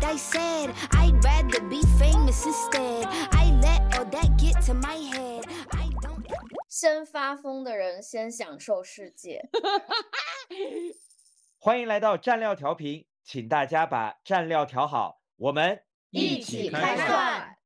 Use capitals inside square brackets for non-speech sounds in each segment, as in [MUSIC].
what I said. I'd rather be famous instead. I let all that get to my head. I don't. 先发疯的人先享受世界。[LAUGHS] 欢迎来到蘸料调频，请大家把蘸料调好，我们一起开涮。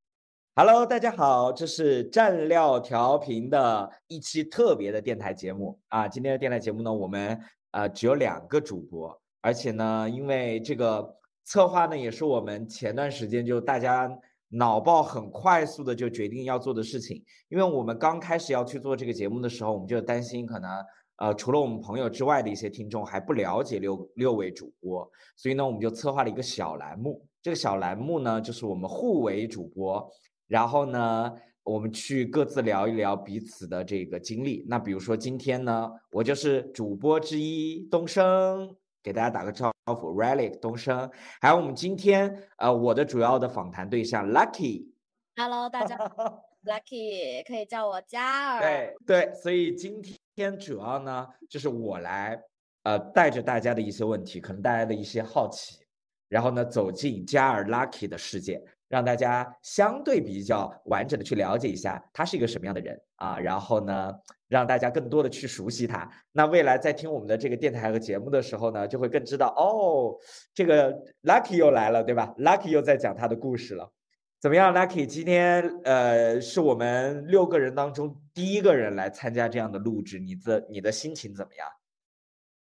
Hello，大家好，这是蘸料调频的一期特别的电台节目啊。今天的电台节目呢，我们呃只有两个主播，而且呢，因为这个策划呢，也是我们前段时间就大家脑爆很快速的就决定要做的事情。因为我们刚开始要去做这个节目的时候，我们就担心可能呃除了我们朋友之外的一些听众还不了解六六位主播，所以呢，我们就策划了一个小栏目。这个小栏目呢，就是我们互为主播。然后呢，我们去各自聊一聊彼此的这个经历。那比如说今天呢，我就是主播之一东升，给大家打个招呼，Relic 东升。还有我们今天呃我的主要的访谈对象 Lucky。Hello，大家好，[LAUGHS] Lucky，可以叫我嘉儿。对对，所以今天主要呢就是我来呃带着大家的一些问题，可能大家的一些好奇，然后呢走进嘉儿 Lucky 的世界。让大家相对比较完整的去了解一下他是一个什么样的人啊，然后呢，让大家更多的去熟悉他。那未来在听我们的这个电台和节目的时候呢，就会更知道哦，这个 Lucky 又来了，对吧？Lucky 又在讲他的故事了。怎么样，Lucky？今天呃，是我们六个人当中第一个人来参加这样的录制，你的你的心情怎么样？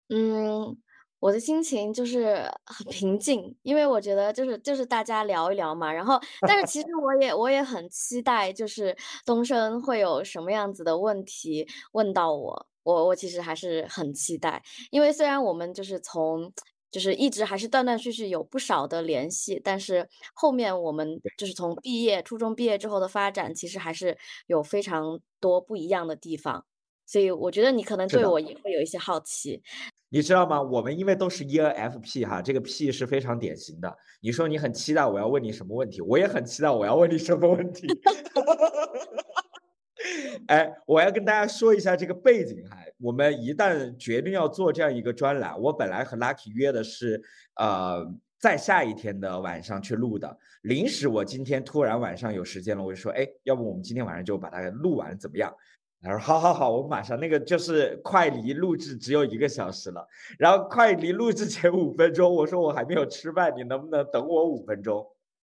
嗯。我的心情就是很平静，因为我觉得就是就是大家聊一聊嘛，然后但是其实我也我也很期待，就是东升会有什么样子的问题问到我，我我其实还是很期待，因为虽然我们就是从就是一直还是断断续续有不少的联系，但是后面我们就是从毕业初中毕业之后的发展，其实还是有非常多不一样的地方，所以我觉得你可能对我也会有一些好奇。你知道吗？我们因为都是 ENFP 哈，这个 P 是非常典型的。你说你很期待我要问你什么问题，我也很期待我要问你什么问题。[LAUGHS] 哎，我要跟大家说一下这个背景哈。我们一旦决定要做这样一个专栏，我本来和 Lucky 约的是呃在下一天的晚上去录的，临时我今天突然晚上有时间了，我就说，哎，要不我们今天晚上就把它录完，怎么样？他说：“好好好，我马上那个就是快离录制只有一个小时了，然后快离录制前五分钟，我说我还没有吃饭，你能不能等我五分钟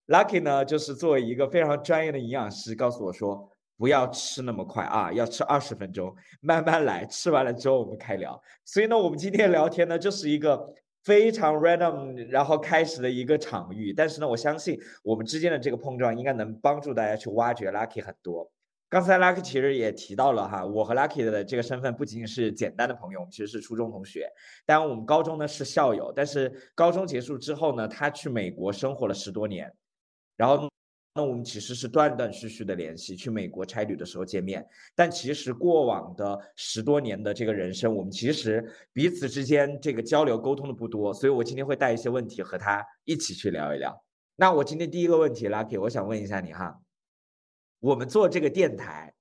？”Lucky 呢，就是作为一个非常专业的营养师，告诉我说不要吃那么快啊，要吃二十分钟，慢慢来，吃完了之后我们开聊。所以呢，我们今天聊天呢，就是一个非常 random 然后开始的一个场域，但是呢，我相信我们之间的这个碰撞应该能帮助大家去挖掘 Lucky 很多。刚才 Lucky 其实也提到了哈，我和 Lucky 的这个身份不仅仅是简单的朋友，我们其实是初中同学。当然，我们高中呢是校友，但是高中结束之后呢，他去美国生活了十多年，然后那我们其实是断断续续的联系，去美国差旅的时候见面。但其实过往的十多年的这个人生，我们其实彼此之间这个交流沟通的不多，所以我今天会带一些问题和他一起去聊一聊。那我今天第一个问题，Lucky，我想问一下你哈。我们做这个电台，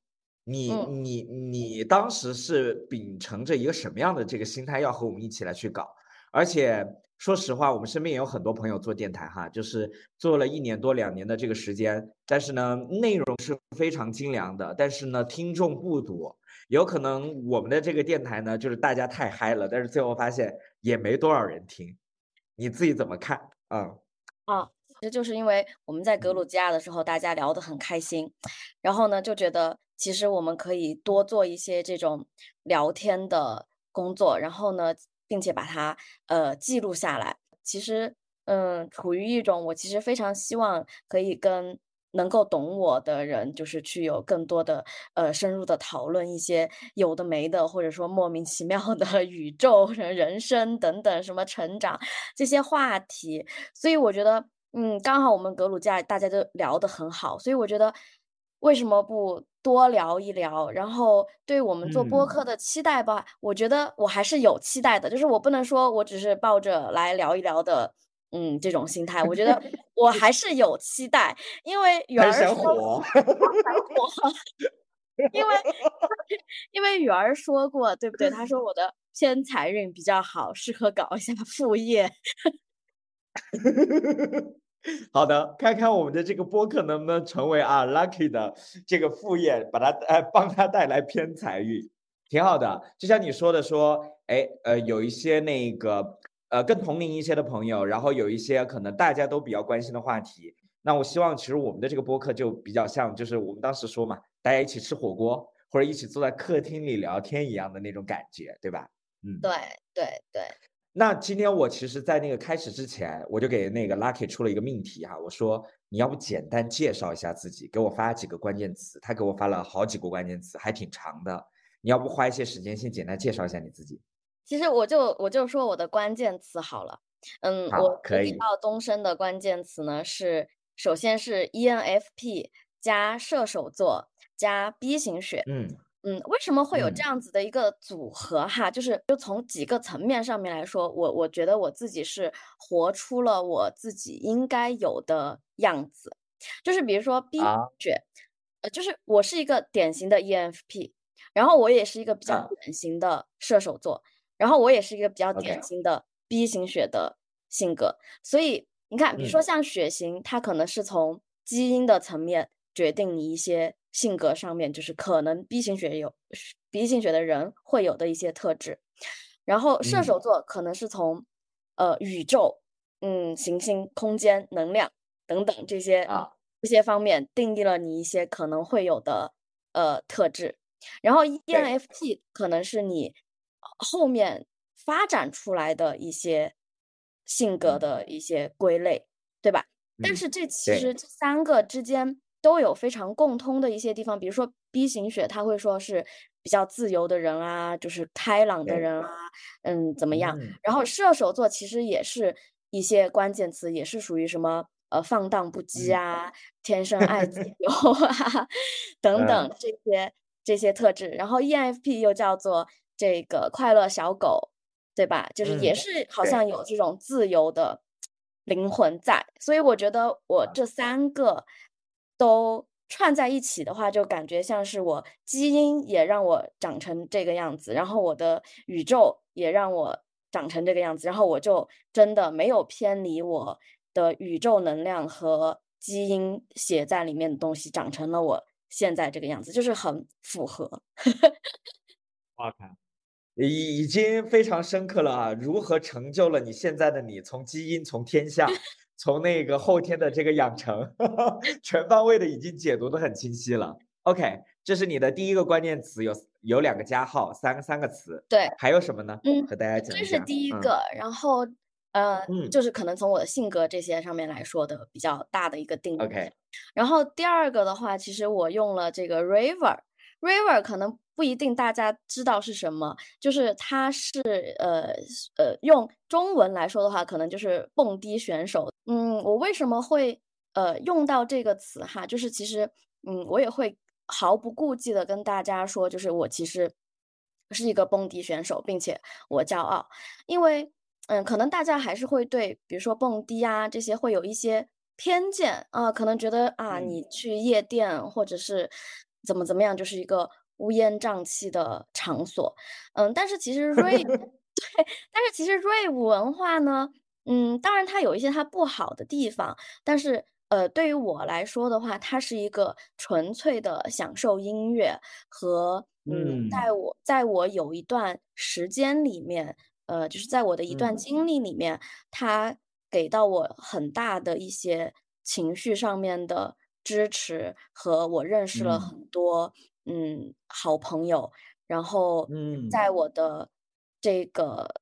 你嗯你你当时是秉承着一个什么样的这个心态要和我们一起来去搞？而且说实话，我们身边也有很多朋友做电台哈，就是做了一年多两年的这个时间，但是呢，内容是非常精良的，但是呢，听众不多。有可能我们的这个电台呢，就是大家太嗨了，但是最后发现也没多少人听。你自己怎么看？嗯。啊，这就是因为我们在格鲁吉亚的时候，大家聊得很开心，然后呢，就觉得其实我们可以多做一些这种聊天的工作，然后呢，并且把它呃记录下来。其实，嗯，处于一种我其实非常希望可以跟能够懂我的人，就是去有更多的呃深入的讨论一些有的没的，或者说莫名其妙的 [LAUGHS] 宇宙、人生等等什么成长这些话题。所以我觉得，嗯，刚好我们格鲁吉亚大家都聊得很好，所以我觉得为什么不多聊一聊？然后对我们做播嗯客的期待吧，我觉得我还是有期待的，就是我不能说我只是抱着来聊一聊的。嗯，这种心态，我觉得 [LAUGHS] 我还是有期待，因为圆儿想儿说火，因为因为圆儿说过，对不对？他说我的偏财运比较好，适合搞一下副业。[LAUGHS] [LAUGHS] 好的，看看我们的这个播客能不能成为啊 Lucky 的这个副业，把它呃帮他带来偏财运，挺好的。就像你说的，说哎呃有一些那个呃更同龄一些的朋友，然后有一些可能大家都比较关心的话题，那我希望其实我们的这个播客就比较像，就是我们当时说嘛，大家一起吃火锅或者一起坐在客厅里聊天一样的那种感觉，对吧？嗯，对对对。那今天我其实，在那个开始之前，我就给那个 Lucky 出了一个命题哈，我说你要不简单介绍一下自己，给我发几个关键词。他给我发了好几个关键词，还挺长的。你要不花一些时间，先简单介绍一下你自己？其实我就我就说我的关键词好了。嗯，我可以。到东升的关键词呢是，首先是 ENFP 加射手座加 B 型血。嗯。嗯，为什么会有这样子的一个组合哈？就是就从几个层面上面来说，我我觉得我自己是活出了我自己应该有的样子。就是比如说 B 血，呃，就是我是一个典型的 ENFP，然后我也是一个比较典型的射手座，然后我也是一个比较典型的 B 型血的性格。所以你看，比如说像血型，它可能是从基因的层面决定你一些。性格上面就是可能 B 型血有 B 型血的人会有的一些特质，然后射手座可能是从呃宇宙、嗯行星、空间、能量等等这些啊。这些方面定义了你一些可能会有的呃特质，然后 ENFP 可能是你后面发展出来的一些性格的一些归类，对吧？但是这其实这三个之间。都有非常共通的一些地方，比如说 B 型血，他会说是比较自由的人啊，就是开朗的人啊，嗯，怎么样？然后射手座其实也是一些关键词，也是属于什么呃放荡不羁啊，天生爱自由啊 [LAUGHS] 等等这些这些特质。然后 ENFP 又叫做这个快乐小狗，对吧？就是也是好像有这种自由的灵魂在。所以我觉得我这三个。都串在一起的话，就感觉像是我基因也让我长成这个样子，然后我的宇宙也让我长成这个样子，然后我就真的没有偏离我的宇宙能量和基因写在里面的东西，长成了我现在这个样子，就是很符合。[LAUGHS] 哇看，已已经非常深刻了啊！如何成就了你现在的你？从基因，从天下。从那个后天的这个养成，[LAUGHS] 全方位的已经解读的很清晰了。OK，这是你的第一个关键词，有有两个加号，三个三个词。对，还有什么呢？嗯，和大家讲一下。这是第一个，然后呃，就是可能从我的性格这些上面来说的比较大的一个定义。OK，然后第二个的话，其实我用了这个 River，River 可能。不一定大家知道是什么，就是它是呃呃用中文来说的话，可能就是蹦迪选手。嗯，我为什么会呃用到这个词哈？就是其实嗯，我也会毫不顾忌的跟大家说，就是我其实是一个蹦迪选手，并且我骄傲，因为嗯，可能大家还是会对比如说蹦迪啊这些会有一些偏见啊，可能觉得啊你去夜店或者是怎么怎么样，就是一个。乌烟瘴气的场所，嗯，但是其实瑞 [LAUGHS] 对，但是其实瑞舞文化呢，嗯，当然它有一些它不好的地方，但是呃，对于我来说的话，它是一个纯粹的享受音乐和嗯，在我在我有一段时间里面，呃，就是在我的一段经历里面，它给到我很大的一些情绪上面的支持，和我认识了很多。嗯，好朋友，然后嗯，在我的这个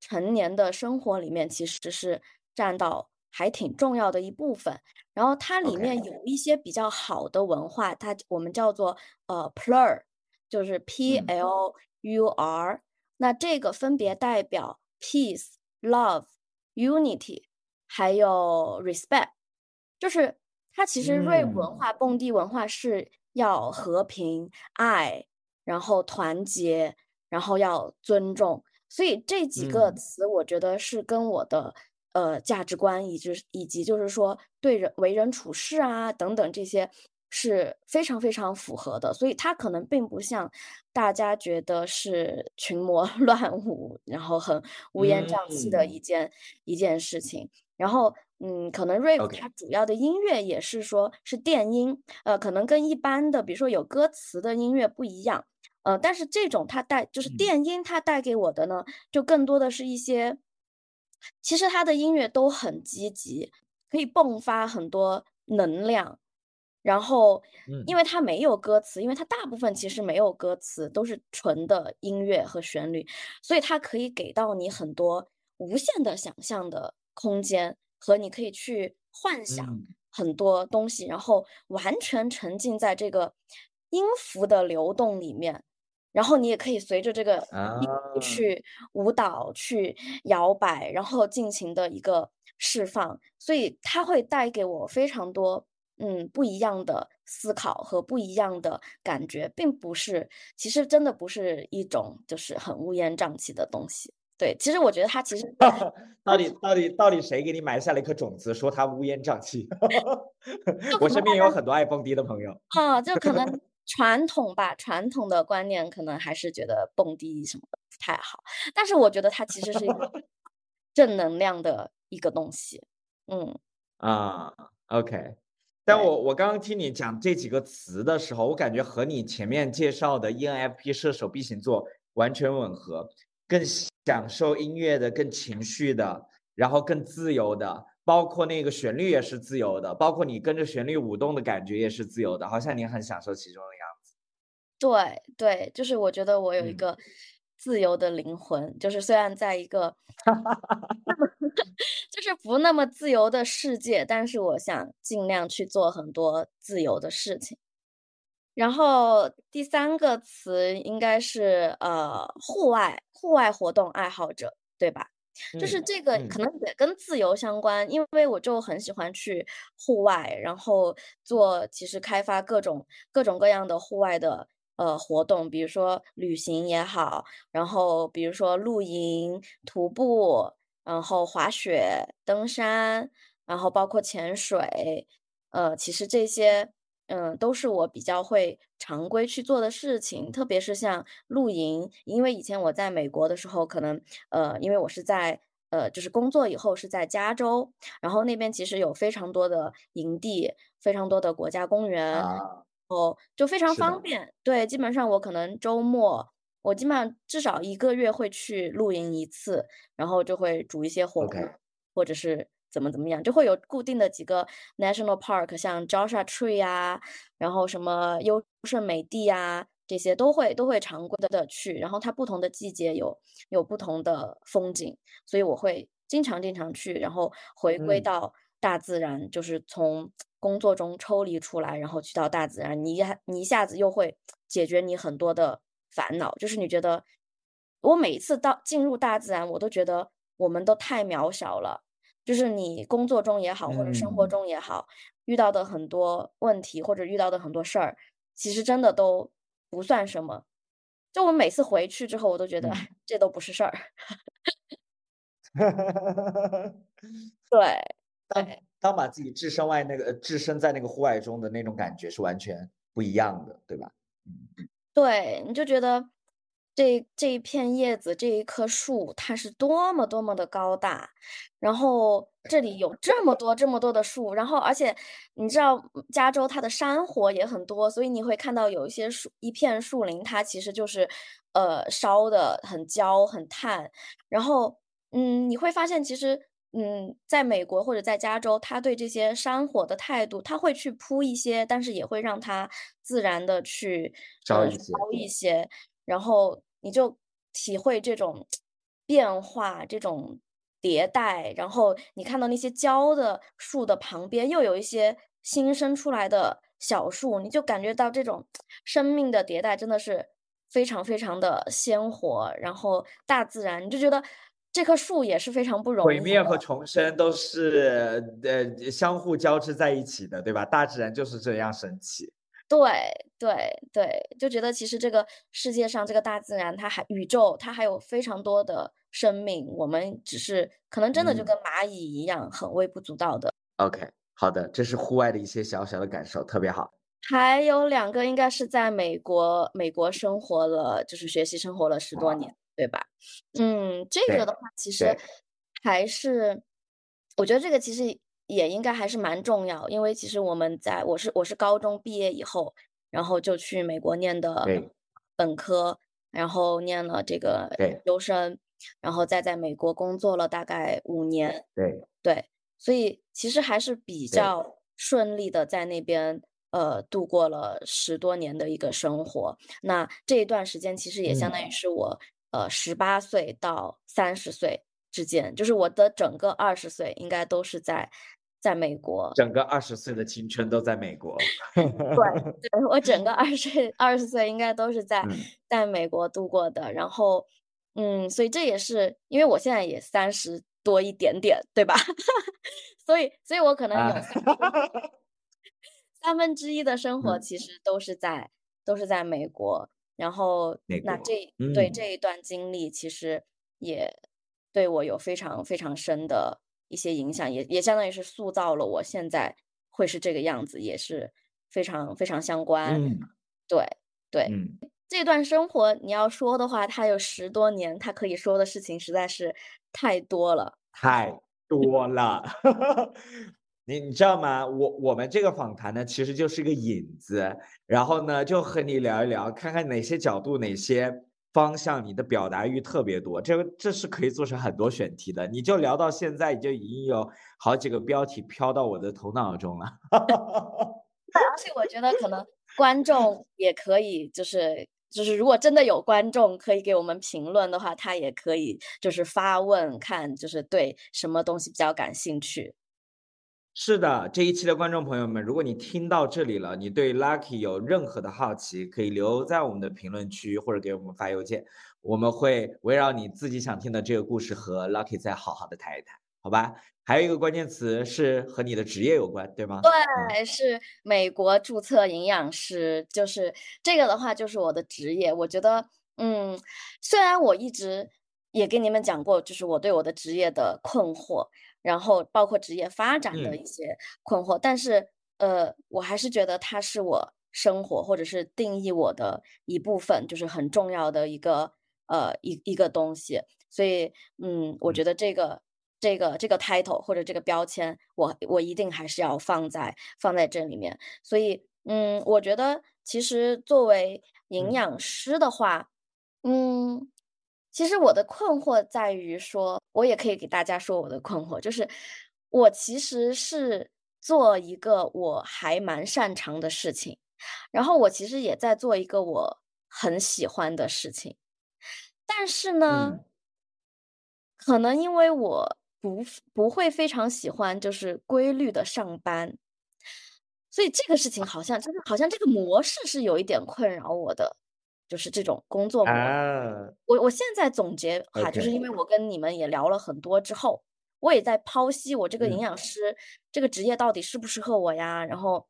成年的生活里面，其实是占到还挺重要的一部分。然后它里面有一些比较好的文化，它我们叫做呃 plur，就是 P L U R。那这个分别代表 peace、love、unity，还有 respect。就是它其实瑞文化、蹦迪文化是。要和平、爱，然后团结，然后要尊重，所以这几个词，我觉得是跟我的呃价值观，以及以及就是说对人为人处事啊等等这些是非常非常符合的。所以它可能并不像大家觉得是群魔 [LAUGHS] 乱舞，然后很乌烟瘴气的一件一件事情。然后，嗯，可能 rave 它主要的音乐也是说是电音，呃，可能跟一般的比如说有歌词的音乐不一样，呃，但是这种它带就是嗯。电音，它带给我的呢，就更多的是一些，其实它的音乐都很积极，可以迸发很多能量。然后，因嗯。为它没有歌词，因为它大部分其实没有歌词，都是纯的音乐和旋律，所以它可以给到你很多无限的想象的空间，和你可以去幻想嗯很多东西，然后完全沉浸在这个音符的流动里面，然后你也可以随着这个音去舞蹈、去摇摆，然后尽情的一个释放，所以它会带给我非常多。嗯，不一样的思考和不一样的感觉，并不是，其实真的不是一种就是很乌烟瘴气的东西。对，其实我觉得他其实 [LAUGHS] 到底到底到底谁给你埋下了一颗种子，说他乌烟瘴气？[LAUGHS] 我身边有很多爱蹦迪的朋友。啊，就可能 [LAUGHS] 传统吧，传统的观念可能还是觉得蹦迪什么的不太好，但是我觉得它其实是一个正能量的一个东西。嗯，啊，OK。但我我刚刚听你讲这几个词的时候，我感觉和你前面介绍的 E ENFP 射手 B 型座完全吻合，更享受音乐的，更情绪的，然后更自由的，包括那个旋律也是自由的，包括你跟着旋律舞动的感觉也是自由的，好像你很享受其中的样子。对对，就是我觉得我有一嗯个自由的灵魂，就是虽然在一个 [LAUGHS] 就是不那么自由的世界，但是我想尽量去做很多自由的事情。然后第三个词应该是呃户外户外活动爱好者，对吧？就是嗯这个嗯可能也跟自由相关，因为我就很喜欢去户外，然后做其实开发各种各种各样的户外的呃活动，比如说旅行也好，然后比如说露营、徒步，然后滑雪、登山，然后包括潜水，呃，其实这些，嗯，都是我比较会常规去做的事情，特别是像露营，因为以前我在美国的时候，可能，呃，因为我是在，呃，就是工作以后是在加州，然后那边其实有非常多的营地，非常多的国家公园，啊，哦，就非常方。便。对，基本上我可能周末，我基本上至少一个月会去露营一次，然后就会煮一些火锅或者是怎么怎么样，就会有固定的几个 national park，像 Joshua Tree 啊，然后什么优胜美地呀，这些都会都会常规的去，然后它不同的季节有有不同的风景，所以我会经常经常去，然后回归嗯到大自然，就是从工作中抽离出来，然后去到大自然，你一下你一下子又会解决你很多的烦恼，就是你觉得我每一次到进入大自然，我都觉得我们都太渺小了。就是你工作中也好，或者生活嗯中也好，遇到的很多问题，或者遇到的很多事儿，其实真的都不算什么。就我每次回去之后，我都觉得，这都不是事儿。[LAUGHS] 对 [LAUGHS] 当对当把自己置身外那个呃置身在那个户外中的那种感觉是完全不一样的，对吧？嗯对，你就觉得这这一片叶子，这一棵树，它是多么多么的高大，然后这里有。这么多这么多的树，然后而且你知道嗯加州它的山火也很多，所以你会看到有一些树一片树林，它其实就是呃烧的很焦很炭，然后嗯你会发现其实。嗯，在美国或者在加州，他对这些山火的态度，他会去扑一些，但是也会让它自然的去烧一。些，然后你就体会这种变化，这种迭代，然后你看到那些焦的树的旁边又有一些新生出来的小树，你就感觉到这种生命的迭代真的是非常非常的鲜活，然后大自然你就觉得这棵树也是非常不容易毁灭和重生都是呃相互交织在一起的，对吧？大自然就是这样神奇。对对对，就觉得其实这个世界上这个大自然，它还宇宙，它还有非常多的生命，我们只是可能真的就嗯跟蚂蚁一样，很微不足道的。OK，好的，这是户外的一些小小的感受，特别好。还有两个应该是在美国，美国生活了，就是学习生活了十多年，对吧？嗯，这个的话，其实还是我觉得这个其实也应该还是蛮重要，因为其实我们在我是我是高中毕业以后，然后就去美国念的本科，然后念了这个对。研究生，然后再在美国工作了大概五年，对，对，所以其实还是比较顺利的在那边呃度过了十多年的一个生活。那这一段时间其实也相当于嗯是我呃十八岁到三十岁之间，就是我的整个二十岁应该都是在在美国。整个二十岁的青春都在美国。对，对，我整个二十岁二十岁应该都是在嗯在美国度过的。然后，嗯，所以这也是因为我现在也三十多一点点，对吧？[LAUGHS] 所以，所以我可能有啊，三三分之一的生活嗯，其实都是在都是在美国。然后，那这对嗯，这一段经历，其实也对我有非常非常深的一些影响，也也相当于是塑造了我现在会是这个样子，也是非常非常相关。嗯对对，嗯，这段生活你要说的话，它有十多年，它可以说的事情实在是太多了。太多了。[LAUGHS] 你你知道吗？我我们这个访谈呢，其实就是一个引子，然后呢，就和你聊一聊，看看哪些角度、哪些方向你的表达欲特别多。这个这是可以做成很多选题的。你就聊到现在，就已经有好几个标题飘到我的头脑中了。[LAUGHS] 对，而且我觉得可能观众也可以，就是就是，如果真的有观众可以给我们评论的话，他也可以就是发问，看就是对什么东西比较感兴趣。是的，这一期的观众朋友们，如果你听到这里了，你对 Lucky 有任何的好奇，可以留在我们的评论区或者给我们发邮件，我们会围绕你自己想听的这个故事和 Lucky 再好好的谈一谈，好吧？还有一个关键词是和你的职业有关，对吗？嗯，对，是美国注册营养师，就是这个的话，就是我的职业。我觉得，嗯，虽然我一直也跟你们讲过，就是我对我的职业的困惑，然后包括职业发展的嗯一些困惑，但是，呃，我还是觉得它是我生活或者是定义我的一部分，就是很重要的一个呃一一个东西。所以，嗯，我嗯觉得这个这个这个 title 或者这个标签，我我一定还是要放在放在这里面。所以，嗯，我觉得其实作为营嗯养师的话，嗯，其实我的困惑在于说，我也可以给大家说我的困惑，就是我其实是做一个我还蛮擅长的事情，然后我其实也在做一个我很喜欢的事情，但是呢，嗯。可能因为我不不会非常喜欢就是规律的上班，所以这个事情好像就是好像这个模式是有一点困扰我的，就是这种工作模式。啊我我现在总结哈，就是因为我跟你们也聊了很多之后，我也在剖析我这个营嗯养师这个职业到底适不适合我呀？然后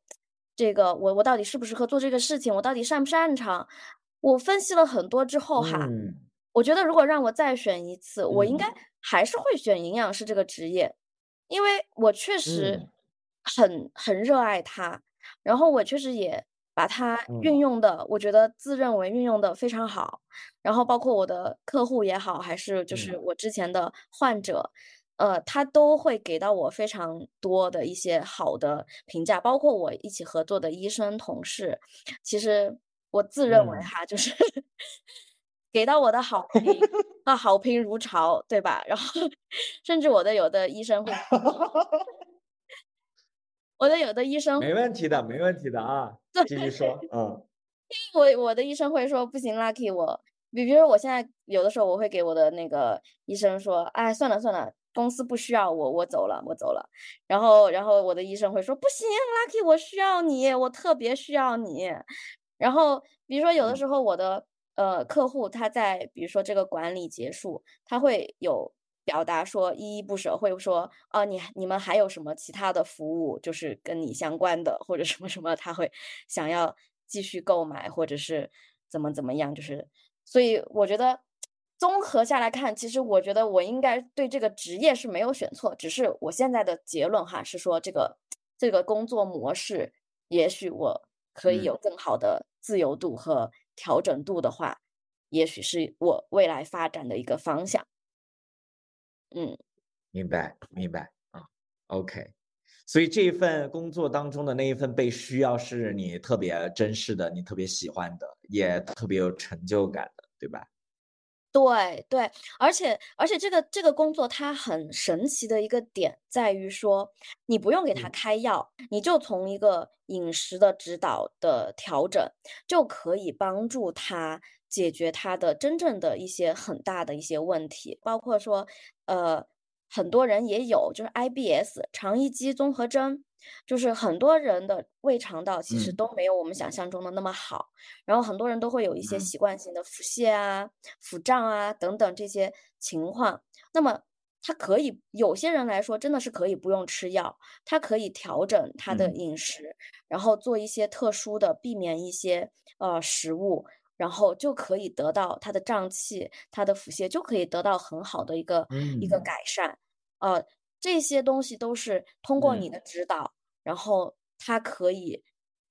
这个我我到底适不适合做这个事情？我到底擅不擅长？我分析了很多之后哈，嗯我觉得如果让我再选一次，我应嗯该还是会选营养师这个职业，因为我确实嗯很很热爱它，然后我确实也把它运嗯用的，我觉得自认为运用的非常好。然后包括我的客户也好，还是就是嗯我之前的患者，呃，他都会给到我非常多的一些好的评价，包括我一起合作的医生同事，其实我自认为嗯哈，就是 [LAUGHS] 给到我的好评啊，好评如潮，对吧？然后 [LAUGHS] 甚至我的有的医生会，[LAUGHS] 我的有的医生没问题的，没问题的啊，继续说，嗯 [LAUGHS] 我我的医生会说不行，Lucky，我比比如说我现在有的时候我会给我的那个医生说，哎，算了算了，公司不需要我，我走了，我走了。然后然后我的医生会说不行，Lucky，我需要你，我特别需要你。然后比如说有的嗯时候我的呃客户他在比如说这个管理结束，他会有表达说依依不舍，会说啊你你们还有什么其他的服务，就是跟你相关的？或者什么什么，他会想要继续购买或者是怎么怎么样，就是。所以我觉得综合下来看，其实我觉得我应该对这个职业是没有选错，只是我现在的结论哈是说这个这个工作模式，也许我可以嗯。有更好的自由度和调整度的话，也许是我未来发展的一个方向。嗯，明白明白啊。OK，所以这一份工作当中的那一份被需要是你特别珍视的，你特别喜欢的，也特别有成就感的，对吧？对对，而且而且这个这个工作它很神奇的一个点在于说，你不用给他嗯开药，你就从一个饮食的指导的调整，就可以帮助他解决他的真正的一些很大的一些问题，包括说，呃，很多人也有就是 IBS 肠易激综合征，就是很多人的胃肠道其实嗯。都没有我们想象中的那么好。然后很多人都会有一些嗯。习惯性的腹泻啊、腹胀啊等等这些情况。那么他可以，有些人来说真的是可以不用吃药，他可以调整他的嗯。饮食，然后做一些特殊的，避免一些呃食物，然后就可以得到他的胀气、他的腹泻就可以得到很好的一个一个嗯。改善。呃，这些东西都是通过你嗯的指导，然后他可以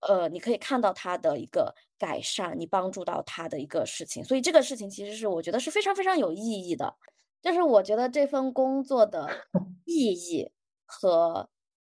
呃，你可以看到他的一个改善，你帮助到他的一个事情，所以这个事情其实是我觉得是非常非常有意义的，就是我觉得这份工作的 [LAUGHS] 意义和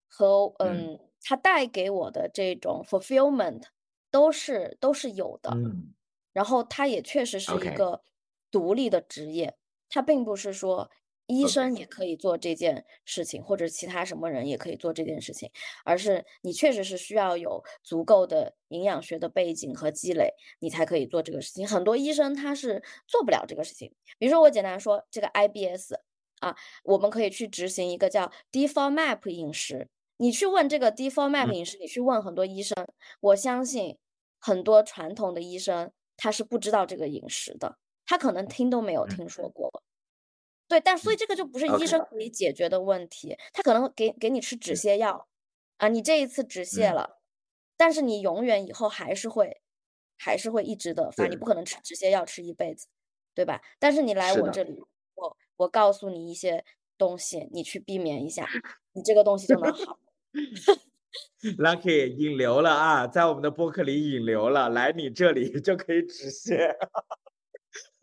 和嗯。嗯，它带给我的这种 fulfillment 都是都是有的。嗯然后它也确实是一，OK 个独立的职业，它并不是说医 OK，生也可以做这件事情，或者其他什么人也可以做这件事情，而是你确实是需要有足够的营养学的背景和积累，你才可以做这个事情。很多医生他是做不了这个事情，比如说我简单说这个 IBS 啊，我们可以去执行一个叫 DFODMAP 饮食。你去问这个 DFODMAP 嗯饮食，你去问很多医生，我相信很多传统的医生他是不知道这个饮食的，他可能听都没有嗯听说过。对，但所以嗯这个就不是医生可以解决的问题，他可能会给给你吃止嗯泻药，啊，你这一次止泻嗯，了，但是你永远以后还是会还是会一直的发，你不，可能吃止泻药吃一辈子，对吧？但是你来，我这里，我我告诉你一些东西，你去避免一下，[LAUGHS] 你这个东西就能好。[LAUGHS] [LAUGHS] Lucky 引流了啊，在我们的播客里引流了，来你这里 [LAUGHS] 就可以止泻。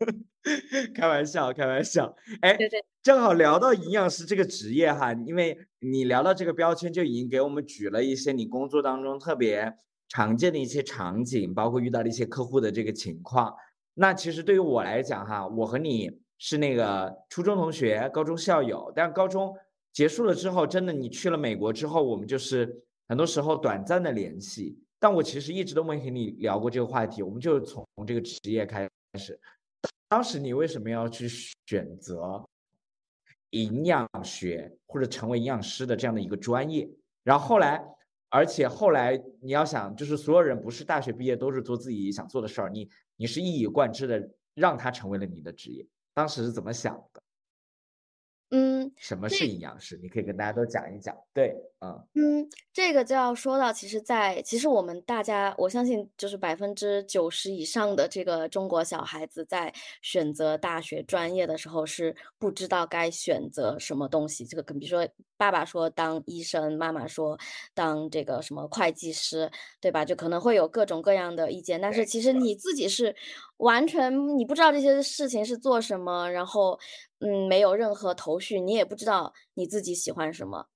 [LAUGHS] 开玩笑，开玩笑。哎，对对，正好聊到营养师这个职业哈，因为你聊到这个标签，就已经给我们举了一些你工作当中特别常见的一些场景，包括遇到的一些客户的这个情况。那其实对于我来讲哈，我和你是那个初中同学、高中校友，但高中结束了之后，真的你去了美国之后，我们就是很多时候短暂的联系。但我其实一直都没和你聊过这个话题，我们就从这个职业开始。当时你为什么要去选择营养学或者成为营养师的这样的一个专业？然后后来，而且后来你要想，就是所有人不是大学毕业都是做自己想做的事儿，你你是一以贯之的让它成为了你的职业。当时是怎么想的？嗯，什么这是营养师？你可以跟大家都讲一讲。对，嗯嗯，这个就要说到，其实在，其实我们大家，我相信就是百分之九十以上的这个中国小孩子在选择大学专业的时候是不知道该选择什么东西。这个跟比如说爸爸说当医生，妈妈说当这个什么会计师，对吧？就可能会有各种各样的意见，但是，其实你自己是完全你不知道这些事情是做什么，然后嗯，没有任何头绪，你也不知道你自己喜欢什么。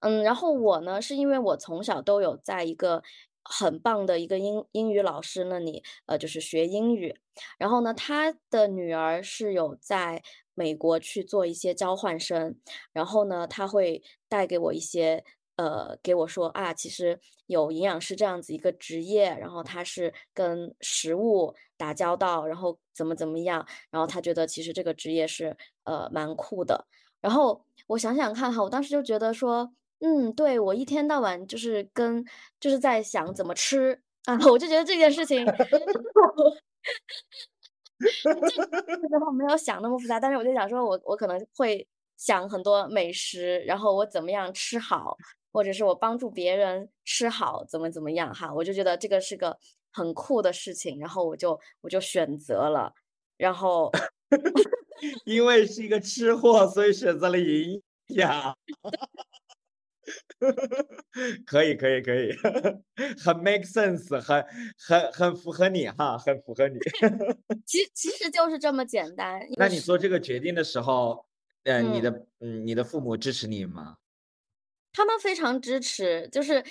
嗯，然后我呢，是因为我从小都有在一个很棒的一个英英语老师那里，呃，就是学英语。然后呢，他的女儿是有在美国去做一些交换生，然后呢，他会带给我一些，呃，给我说啊，其实有营养师这样子一个职业，然后他是跟食物打交道，然后怎么怎么样，然后他觉得其实这个职业是呃蛮酷的。然后我想想看哈，我当时就觉得说，嗯，对，我一天到晚就是跟就是在想怎么吃啊，[LAUGHS] 我就觉得这件事情，[LAUGHS] 然后 [LAUGHS] 没有想那么复杂，但是我就想说我我可能会想很多美食，然后我怎么样吃好，或者是我帮助别人吃好，怎么怎么样哈，我就觉得这个是个很酷的事情，然后我就我就选择了，然后 [LAUGHS] 因为是一个吃货，所以选择了营养。[LAUGHS] 可以，可以，可以，很 make sense，很很很符合你哈，很符合你。[LAUGHS] 其其实就是这么简单，那你做这个决定的时候，呃，你嗯。的嗯，你的父母支持你吗？他们非常支持，就是，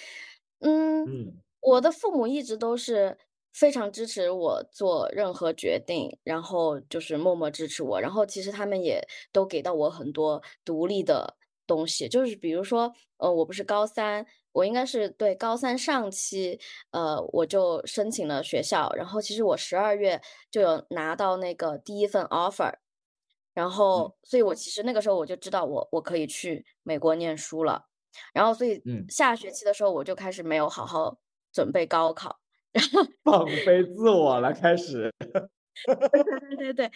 嗯，嗯，我的父母一直都是非常支持我做任何决定，然后就是默默支持我，然后其实他们也都给到我很多独立的东西，就是比如说，呃，我不是高三，我应该是对高三上期，呃，我就申请了学校，然后其实我十二月就有拿到那个第一份 offer，然后，所以我其实那个时候我就知道我我可以去美国念书了。然后，所以下学期的时候，我就开始没有好好准备高考，然后 [LAUGHS] 放飞自我了，开始。[LAUGHS] 对对对，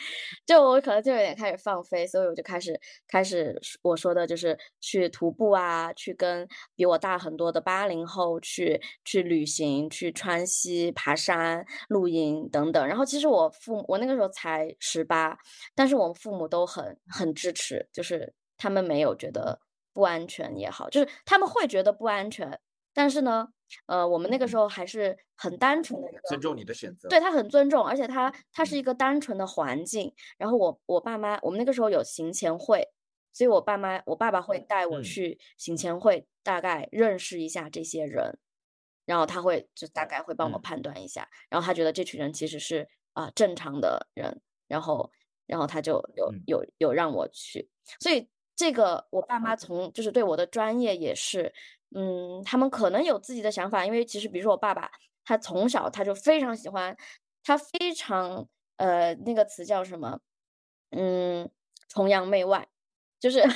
就我可能就有点开始放飞，所以我就开始开始我说的就是去徒步啊，去跟比我大很多的八零后去去旅行，去川西爬山、露营等等。然后其实我父母我那个时候才十八，但是我们父母都很很支持，就是他们没有觉得。不安全也好，就是他们会觉得不安全，但是呢，呃，我们那个时候还是很单纯的，尊重你的选择，对他很尊重，而且他他是一个单纯的环境。然后我我爸妈，我们那个时候有行前会，所以我爸妈我爸爸会带我去行前会，大概认识一下这些人，然后他会就大概会帮我判断一下，然后他觉得这群人其实是啊正常的人，然后然后他就有有有让我去，所以。这个我爸妈从就是对我的专业也是，嗯，他们可能有自己的想法，因为其实比如说我爸爸，他从小他就非常喜欢，他非常呃那个词叫什么，嗯，崇洋媚外，就是 [LAUGHS]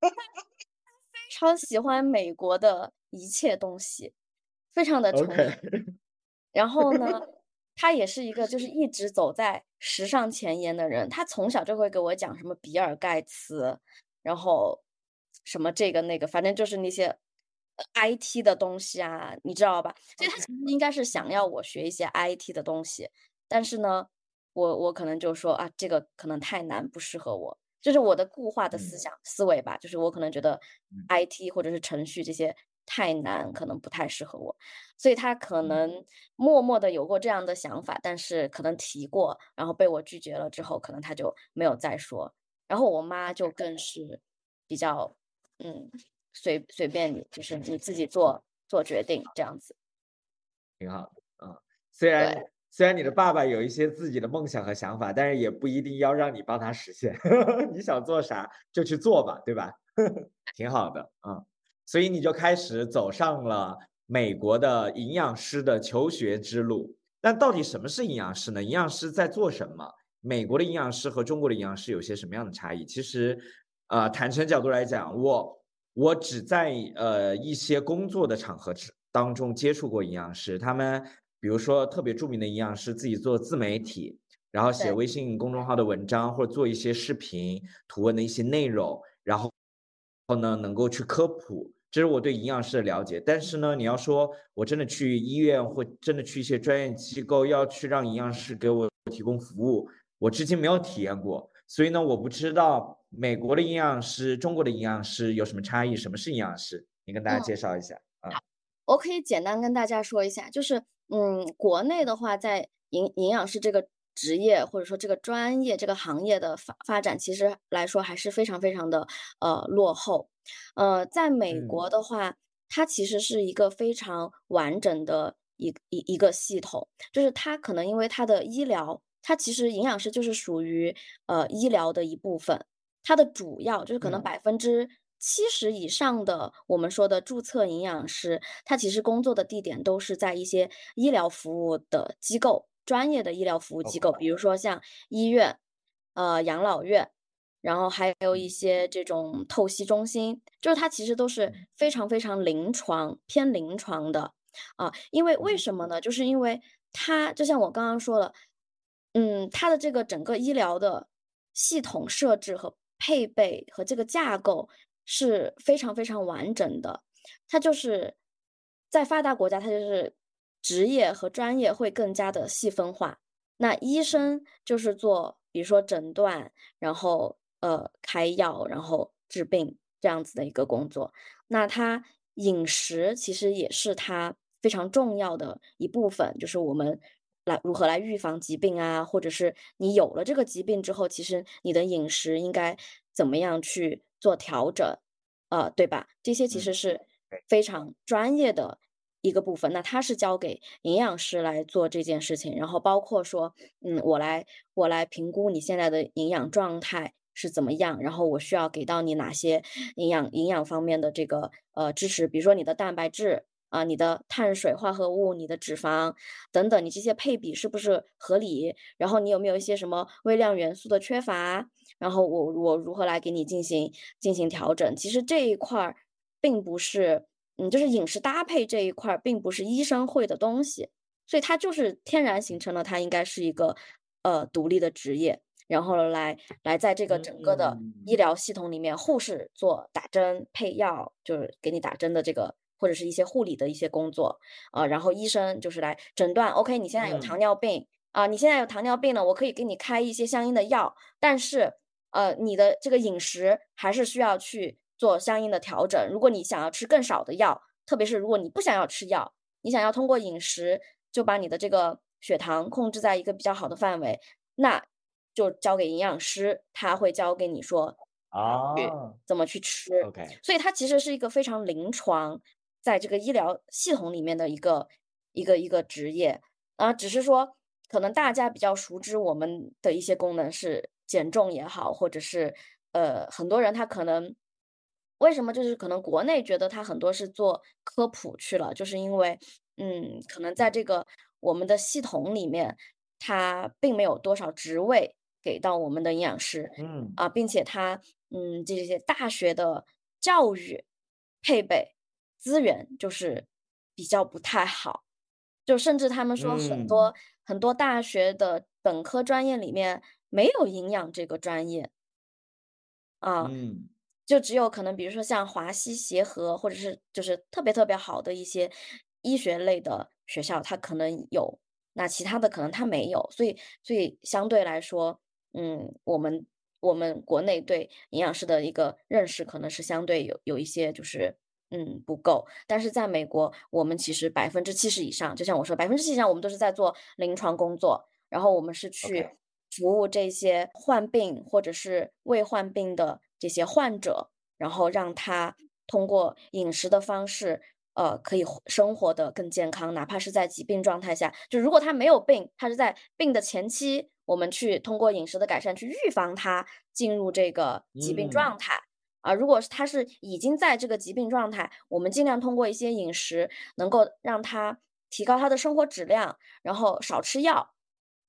非常喜欢美国的一切东西，非常的崇洋，然后呢。[LAUGHS] 他也是一个就是一直走在时尚前沿的人，他从小就会给我讲什么比尔盖茨，然后什么这个那个，反正就是那些 IT 的东西啊，你知道吧？所以他其实应该是想要我学一些 IT 的东西，但是呢，我我可能就说啊，这个可能太难，不适合我，就是我的固化的思想思维吧，就是我可能觉得 IT 或者是程序这些。太难，可能不太适合我，所以他可能默默的有过这样的想法，但是可能提过，然后被我拒绝了之后，可能他就没有再说。然后我妈就更是比较，嗯，随随便你，就是你自己做做决定这样子，挺好的。嗯，虽然虽然你的爸爸有一些自己的梦想和想法，但是也不一定要让你帮他实现。[LAUGHS] 你想做啥就去做吧，对吧？[LAUGHS] 挺好的，嗯。所以你就开始走上了美国的营养师的求学之路。但到底什么是营养师呢？营养师在做什么？美国的营养师和中国的营养师有些什么样的差异？其实，呃，坦诚角度来讲，我我只在呃一些工作的场合当中接触过营养师。他们比如说特别著名的营养师自己做自媒体，然后写微信公众号的文章，或者做一些视频图文的一些内容，然后后呢能够去科普。这是我对营养师的了解，但是呢，你要说我真的去医院或真的去一些专业机构，要去让营养师给我提供服务，我至今没有体验过，所以呢，我不知道美国的营养师、中国的营养师有什么差异，什么是营养师？你跟大家介绍一下啊。我可以简单跟大家说一下，就是嗯，国内的话，在营营养师这个职业或者说这个专业这个行业的发发展，其实来说还是非常非常的呃落后。呃，在美国的话，它其实是一个非常完整的一一一个系统，就是它可能因为它的医疗，它其实营养师就是属于呃医疗的一部分，它的主要就是可能百分之七十以上的我们说的注册营养师，他其实工作的地点都是在一些医疗服务的机构，专业的医疗服务机构，比如说像医院、呃养老院。然后还有一些这种透析中心，就是它其实都是非常非常临床偏临床的啊。因为为什么呢？就是因为它就像我刚刚说了，嗯，它的这个整个医疗的系统设置和配备和这个架构是非常非常完整的。它就是在发达国家，它就是职业和专业会更加的细分化。那医生就是做，比如说诊断，然后。呃，开药然后治病这样子的一个工作，那他饮食其实也是他非常重要的一部分，就是我们来如何来预防疾病啊，或者是你有了这个疾病之后，其实你的饮食应该怎么样去做调整，呃，对吧？这些其嗯实是非常专业的一个部分。那他是交给营养师来做这件事情，然后包括说，嗯，我来我来评估你现在的营养状态是怎么样，然后我需要给到你哪些营养营养方面的这个呃支持，比如说你的蛋白质。啊，你的碳水化合物、你的脂肪等等，你这些配比是不是合理？然后你有没有一些什么微量元素的缺乏？然后我我如何来给你进行进行调整？其实这一块儿并不是，嗯，就是饮食搭配这一块儿并不是医生会的东西，所以它就是天然形成了它应该是一个呃独立的职业，然后来来在这个整个的医嗯疗系统里面，护士做打针配药，就是给你打针的这个。或者是一些护理的一些工作，啊、然后医生就是来诊断，OK，你现在有糖嗯尿病，啊、你现在有糖尿病了，我可以给你开一些相应的药，但是呃，你的这个饮食还是需要去做相应的调整。如果你想要吃更少的药，特别是如果你不想要吃药，你想要通过饮食就把你的这个血糖控制在一个比较好的范围，那就交给营养师，他会教给你说啊怎么去吃。，OK，所以它其实是一个非常临床，在这个医疗系统里面的一个一个一个职业啊，只是说可能大家比较熟知我们的一些功能是减重也好，或者是呃很多人他可能为什么就是可能国内觉得他很多是做科普去了，就是因为嗯可能在这个我们的系统里面，它并没有多少职位给到我们的营养师，嗯。啊，并且它嗯这些大学的教育配备资源就是比较不太好，就甚至他们说很多、很多大学的本科专业里面没有营养这个专业。啊，嗯就只有可能比如说像华西协和或者是就是特别特别好的一些医学类的学校，它可能有，那其他的可能它没有，所以所以相对来说，嗯，我们我们国内对营养师的一个认识可能是相对有有一些就是嗯不够，但是在美国，我们其实百分之七十以上，就像我说，百分之七十以上我们都是在做临床工作，然后我们是去服务这些患病或者是未患病的这些患者，然后让他通过饮食的方式。呃，可以活生活的更健康，哪怕是在疾病状态下，就如果他没有病，他是在病的前期，我们去通过饮食的改善去预防他进入这个疾病嗯状态。啊，如果是他是已经在这个疾病状态，我们尽量通过一些饮食，能够让他提高他的生活质量，然后少吃药，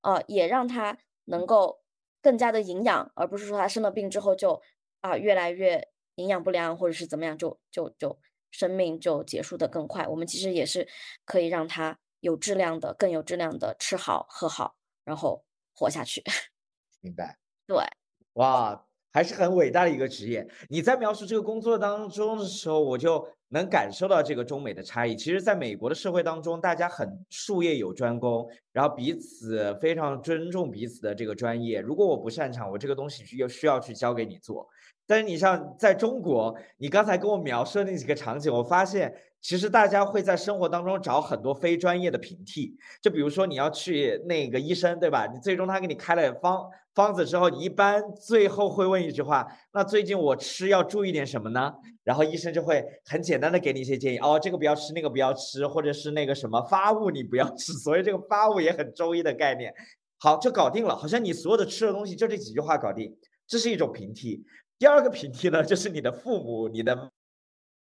呃，也让他能够更加的营养，而不是说他生了病之后就啊越来越营养不良，或者是怎么样，就就就生命就结束的更快。我们其实也是可以让他有质量的、更有质量的吃好喝好，然后活下去。[LAUGHS] 明白。对，哇，还是很伟大的一个职业。你在描述这个工作当中的时候，我就能感受到这个中美的差异。其实，在美国的社会当中，大家很术业有专攻，然后彼此非常尊重彼此的这个专业。如果我不擅长，我这个东西需要需要去交给你做。但是你像在中国，你刚才跟我描述的那几个场景，我发现其实大家会在生活当中找很多非专业的平替。就比如说你要去那个医生，对吧？你最终他给你开了方方子之后，你一般最后会问一句话：那最近我吃要注意点什么呢？然后医生就会很简单的给你一些建议，哦，这个不要吃，那个不要吃，或者是那个什么发物你不要吃。[LAUGHS] 所以这个发物也很中医的概念。好，就搞定了，好像你所有的吃的东西就这几句话搞定，这是一种平替。第二个平替呢，就是你的父母、你的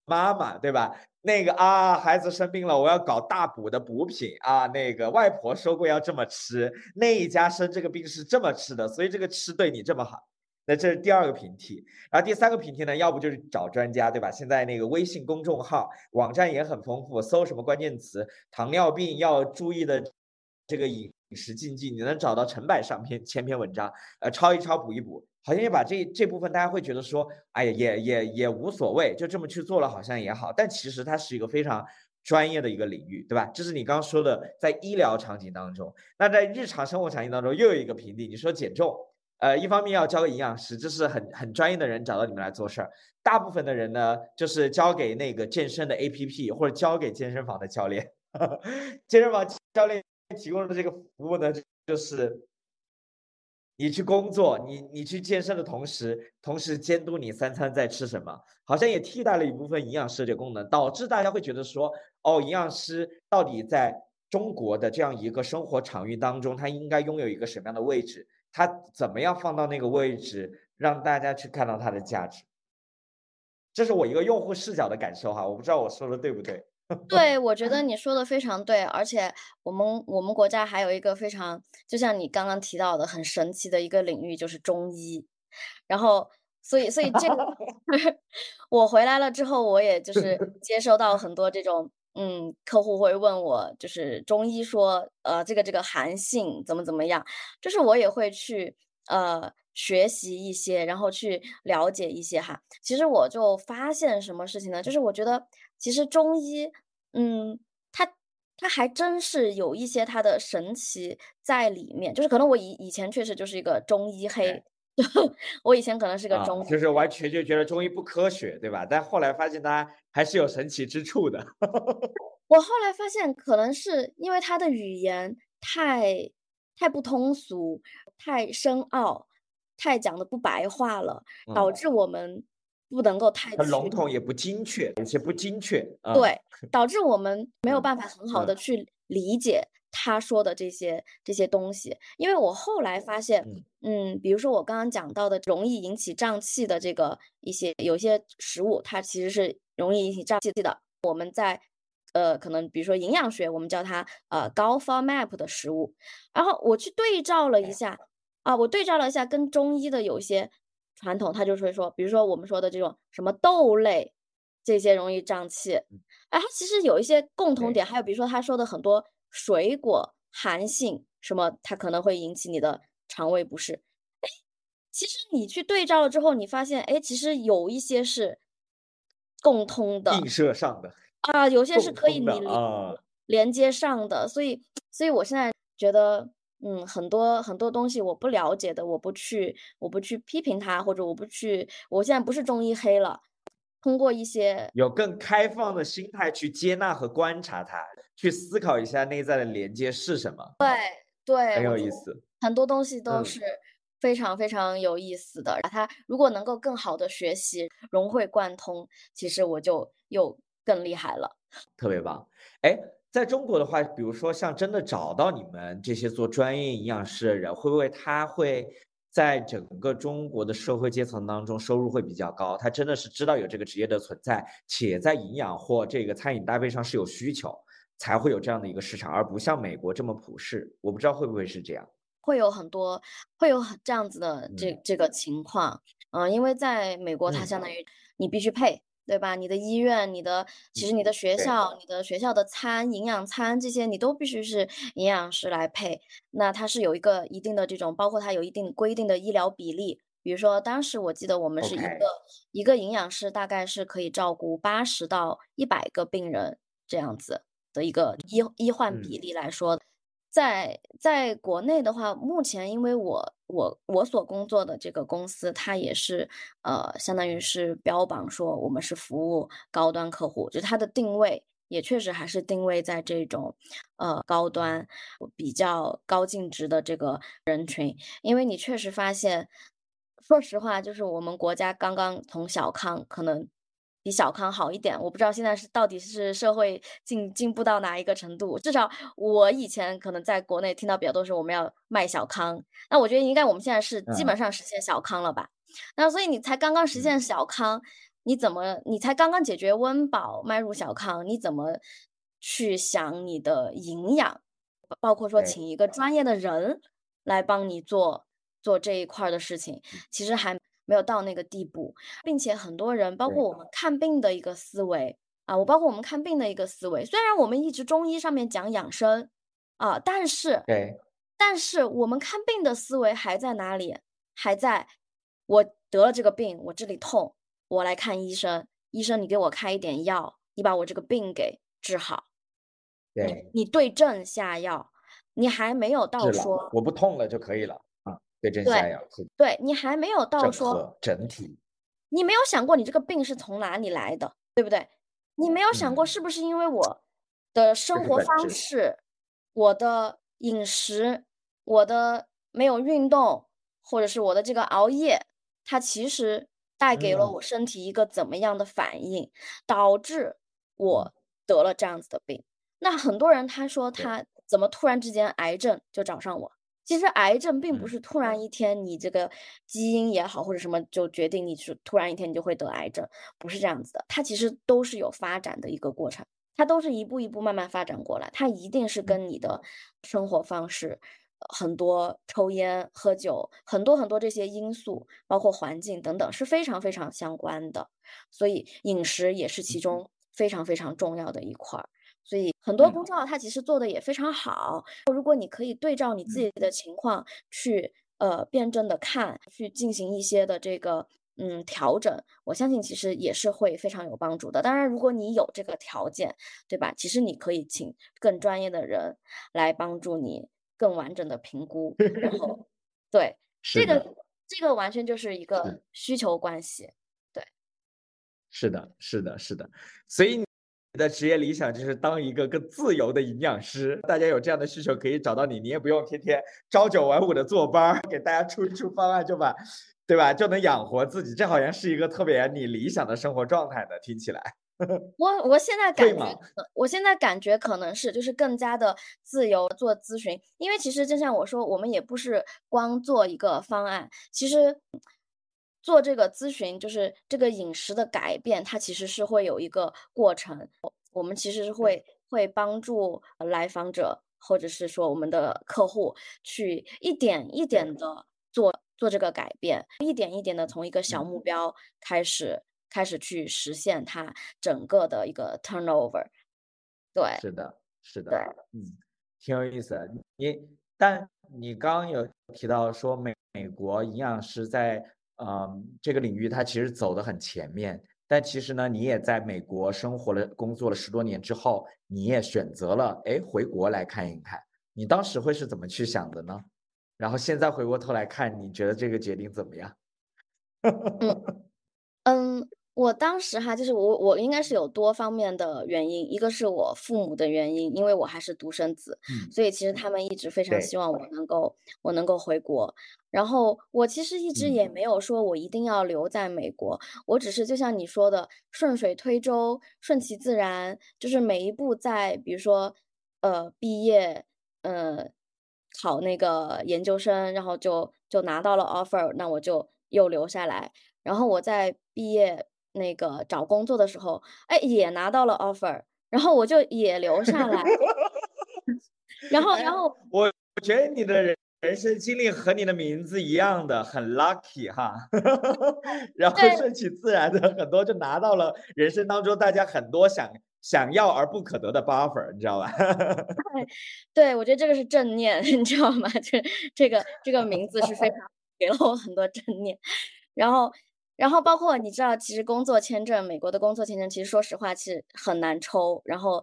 妈妈，对吧？那个啊，孩子生病了，我要搞大补的补品啊。那个外婆说过要这么吃，那一家生这个病是这么吃的，所以这个吃对你这么好。那这是第二个平替，然后第三个平替呢，要不就是找专家，对吧？现在那个微信公众号、网站也很丰富，搜什么关键词，糖尿病要注意的这个饮食禁忌，你能找到成百上篇千篇文章，呃，抄一抄补一补，好像也把这这部分大家会觉得说，哎呀，也也也无所谓，就这么去做了，好像也好。但其实它是一个非常专业的一个领域，对吧？这是你刚刚说的，在医疗场景当中，那在日常生活场景当中又有一个平替，你说减重。呃，一方面要交给营养师，这是很很专业的人找到你们来做事儿。大部分的人呢，就是交给那个健身的 APP 或者交给健身房的教练。[LAUGHS] 健身房教练提供的这个服务呢，就是你去工作，你你去健身的同时，同时监督你三餐在吃什么，好像也替代了一部分营养师的功能，导致大家会觉得说，哦，营养师到底在中国的这样一个生活场域当中，他应该拥有一个什么样的位置？他怎么样放到那个位置，让大家去看到它的价值？这是我一个用户视角的感受哈，我不知道我说的对不对。对，我觉得 [LAUGHS] 你说的非常对，而且我们我们国家还有一个非常，就像你刚刚提到的很神奇的一个领域，就是中医。然后，所以，所以这个 [LAUGHS] [LAUGHS] 我回来了之后，我也就是接收到很多这种，嗯，客户会问我，就是中医说，呃，这个这个寒性怎么怎么样，就是我也会去呃学习一些，然后去了解一些哈。其实我就发现什么事情呢？就是我觉得。其实中医，嗯，它它还真是有一些它的神奇在里面。就是可能我以以前确实就是一个中医黑，[LAUGHS] 我以前可能是个中，就是完全就觉得中医不科学，对吧？但后来发现它还是有神奇之处的。[LAUGHS] 我后来发现，可能是因为它的语言太太不通俗、太深奥、太讲的不白话了，导致我们。不能够太笼统，也不精确，有些不精确，对，导致我们没有办法很好的去理解他说的这些这些东西。因为我后来发现，嗯，比如说我刚刚讲到的容易引起胀气的这个一些有一些食物，它其实是容易引起胀气的。我们在呃，可能比如说营养学，我们叫它呃高 FODMAP 的食物，然后我去对照了一下啊，我对照了一下跟中医的有一些。传统他就是会说，比如说我们说的这种什么豆类，这些容易胀气，哎，它其实有一些共同点，还有比如说他说的很多水果寒性，什么它可能会引起你的肠胃不适，哎，其实你去对照了之后，你发现，哎，其实有一些是共通的，映射上的。啊，有些是可以你连连接上的，所以，所以我现在觉得。嗯，很多很多东西我不了解的，我不去，我不去批评他，或者我不去，我现在不是中医黑了。通过一些有更开放的心态去接纳和观察它，去思考一下内在的连接是什么。对对，很有意思。很多东西都是非常非常有意思的。把它如果能够更好的学习，融会贯通，其实我就又更厉害了。特别棒，哎。在中国的话，比如说像真的找到你们这些做专业营养师的人，会不会他会在整个中国的社会阶层当中收入会比较高？他真的是知道有这个职业的存在，且在营养或这个餐饮搭配上是有需求，才会有这样的一个市场，而不像美国这么普世。我不知道会不会是这样，会有很多会有这样子的这这个情况，嗯，因为在美国，它相当于你必须配。对吧？你的医院，你的其实你的学校，你的学校的餐营养餐这些，你都必须是营养师来配。那它是有一个一定的这种，包括它有一定规定的医疗比例。比如说，当时我记得我们是一个一个营养师，大概是可以照顾八十到一百个病人这样子的一个医医患比例来说。在在国内的话，目前因为我我我所工作的这个公司，它也是呃，相当于是标榜说我们是服务高端客户，就它的定位也确实还是定位在这种呃高端比较高净值的这个人群，因为你确实发现，说实话，就是我们国家刚刚从小康可能。比小康好一点，我不知道现在是到底是社会进进步到哪一个程度。至少我以前可能在国内听到比较多是我们要卖小康，那我觉得应该我们现在是基本上实现小康了吧？那所以你才刚刚实现小康，你怎么你才刚刚解决温饱，迈入小康，你怎么去想你的营养？包括说请一个专业的人来帮你做做这一块的事情，其实还。没有到那个地步，并且很多人，包括我们。看病的一个思维啊，我包括我们看病的一个思维，虽然我们一直中医上面讲养生啊，但是对，但是我们看病的思维还在哪里？还在我得了这个病，我这里痛，我来看医生，医生你给我开一点药，你把我这个病给治好，对，你对症下药，你还没有到说我不痛了就可以了。对症下药，对你还没有到说整体，你没有想过你这个病是从哪里来的，对不对？你没有想过是不是因为我的生活方式、我的饮食、我的没有运动，或者是我的这个熬夜，它其实带给了嗯我身体一个怎么样的反应，导致嗯我得了这样子的病。那很多人他说他怎么突然之间癌症就找上我？其实癌症并不嗯是突然一天你这个基因也好或者什么就决定你是突然一天你就会得癌症，不是这样子的，它其实都是有发展的一个过程。它都是一步一步慢慢发展过来，它一定是跟你的生活方式，呃很多抽烟、喝酒，很多很多这些因素，包括环境等等，是非常非常相关的。所以饮食也是其中非常非常重要的一块儿。所以很多嗯公众号它其实做的也非常好，如果你可以对照你自己的情况去呃辩证的看，去进行一些的这个嗯调整，我相信其实也是会非常有帮助的。当然，如果你有这个条件，对吧？其实你可以请更专业的人来帮助你更完整的评估，然后 [LAUGHS] 对这个这个完全就是一个需求关系。对是的，是的，是的，所以你的职业理想就是当一个更自由的营养师。大家有这样的需求可以找到你，你也不用天天朝九晚五的坐班儿，给大家出一出方案就把，对吧？就能养活自己。这好像是一个特别你理想的生活状态的，听起来。[LAUGHS] 我我现在感觉可，我现在感觉可能是就是更加的自由做咨询，因为其实就像我说，我们也不是光做一个方案，其实做这个咨询就是这个饮食的改变，它其实是会有一个过程。我们其实是会会帮助呃来访者或者是说我们的客户去一点一点的做做这个改变，一点一点的从一个小嗯目标开始开始去实现它整个的一个 turnover。对是的，是的，对，嗯，挺有意思的。你，但你刚刚有提到说美美国营养师在嗯这个领域，它其实走得很前面。但其实呢，你也在美国生活了、工作了十多年之后，你也选择了哎回国来看一看。你当时会是怎么去想的呢？然后现在回过头来看，你觉得这个决定怎么样？嗯，我当时哈，就是我我应该是有多方面的原因，一个是我父母的原因，因为我还是独生子，嗯所以其实他们一直非常希望我能够我能够回国。然后我其实一直嗯也没有说我一定要留在美国，我只是就像你说的，顺水推舟，顺其自然，就是每一步在比如说呃毕业，呃考那个研究生，然后就就拿到了 offer，那我就又留下来。然后我在毕业那个找工作的时候，哎，也拿到了 offer，然后我就也留下来。[LAUGHS] 然后，哎然后我我觉得你的人人生经历和你的名字一样的，很 lucky 哈，[LAUGHS] 然后顺其自然的很多就拿到了人生当中大家很多想想要而不可得的 buffer，你知道吧？[LAUGHS] 对，我觉得这个是正念，你知道吗？就是这个这个名字是非常给了我很多正念。然后，然后包括你知道，其实工作签证，美国的工作签证，其实说实话，其实很难抽，然后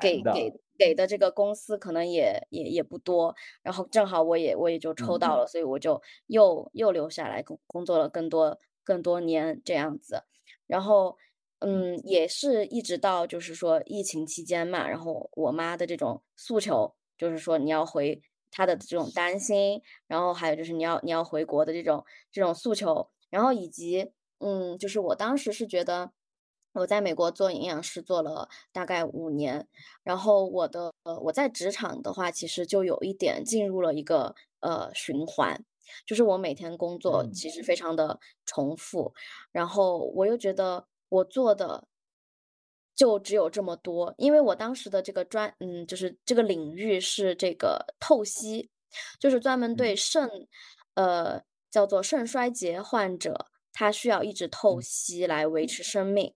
给给给的这个公司可能也也也不多，然后正好我也我也就抽嗯。到了，所以我就又又留下来工工作了更多更多年这样子，然后。嗯，也是一直到就是说疫情期间嘛，然后我妈的这种诉求，就是说你要回她的这种担心，然后还有就是你要你要回国的这种这种诉求，然后以及嗯，就是我当时是觉得我在美国做营养师做了大概五年，然后我的呃我在职场的话，其实就有一点进入了一个呃循环，就是我每天工作嗯。其实非常的重复，然后我又觉得我做的就只有这么多，因为我当时的这个专，嗯，就是这个领域是这个透析，就是专门对肾，呃，叫做肾衰竭患者，他需要一直透嗯。析来维持生命，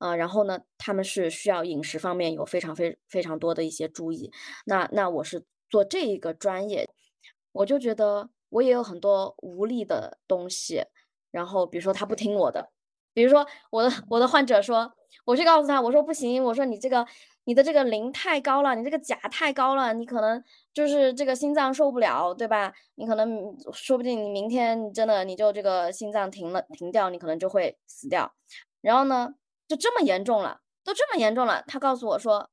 呃，然后呢，他们是需要饮食方面有非常非非常多的一些注意，那那我是做这一个专业，我就觉得我也有很多无力的东西，然后比如说他不听我的。比如说我的我的患者说，我去告诉他，我说不行，我说你这个你的这个磷太高了，你这个钾太高了，你可能就是这个心脏受不了，对吧？你可能说不定你明天你真的你就这个心脏停了停掉，你可能就会死掉。然后呢，就这么严重了，都这么严重了，他告诉我说，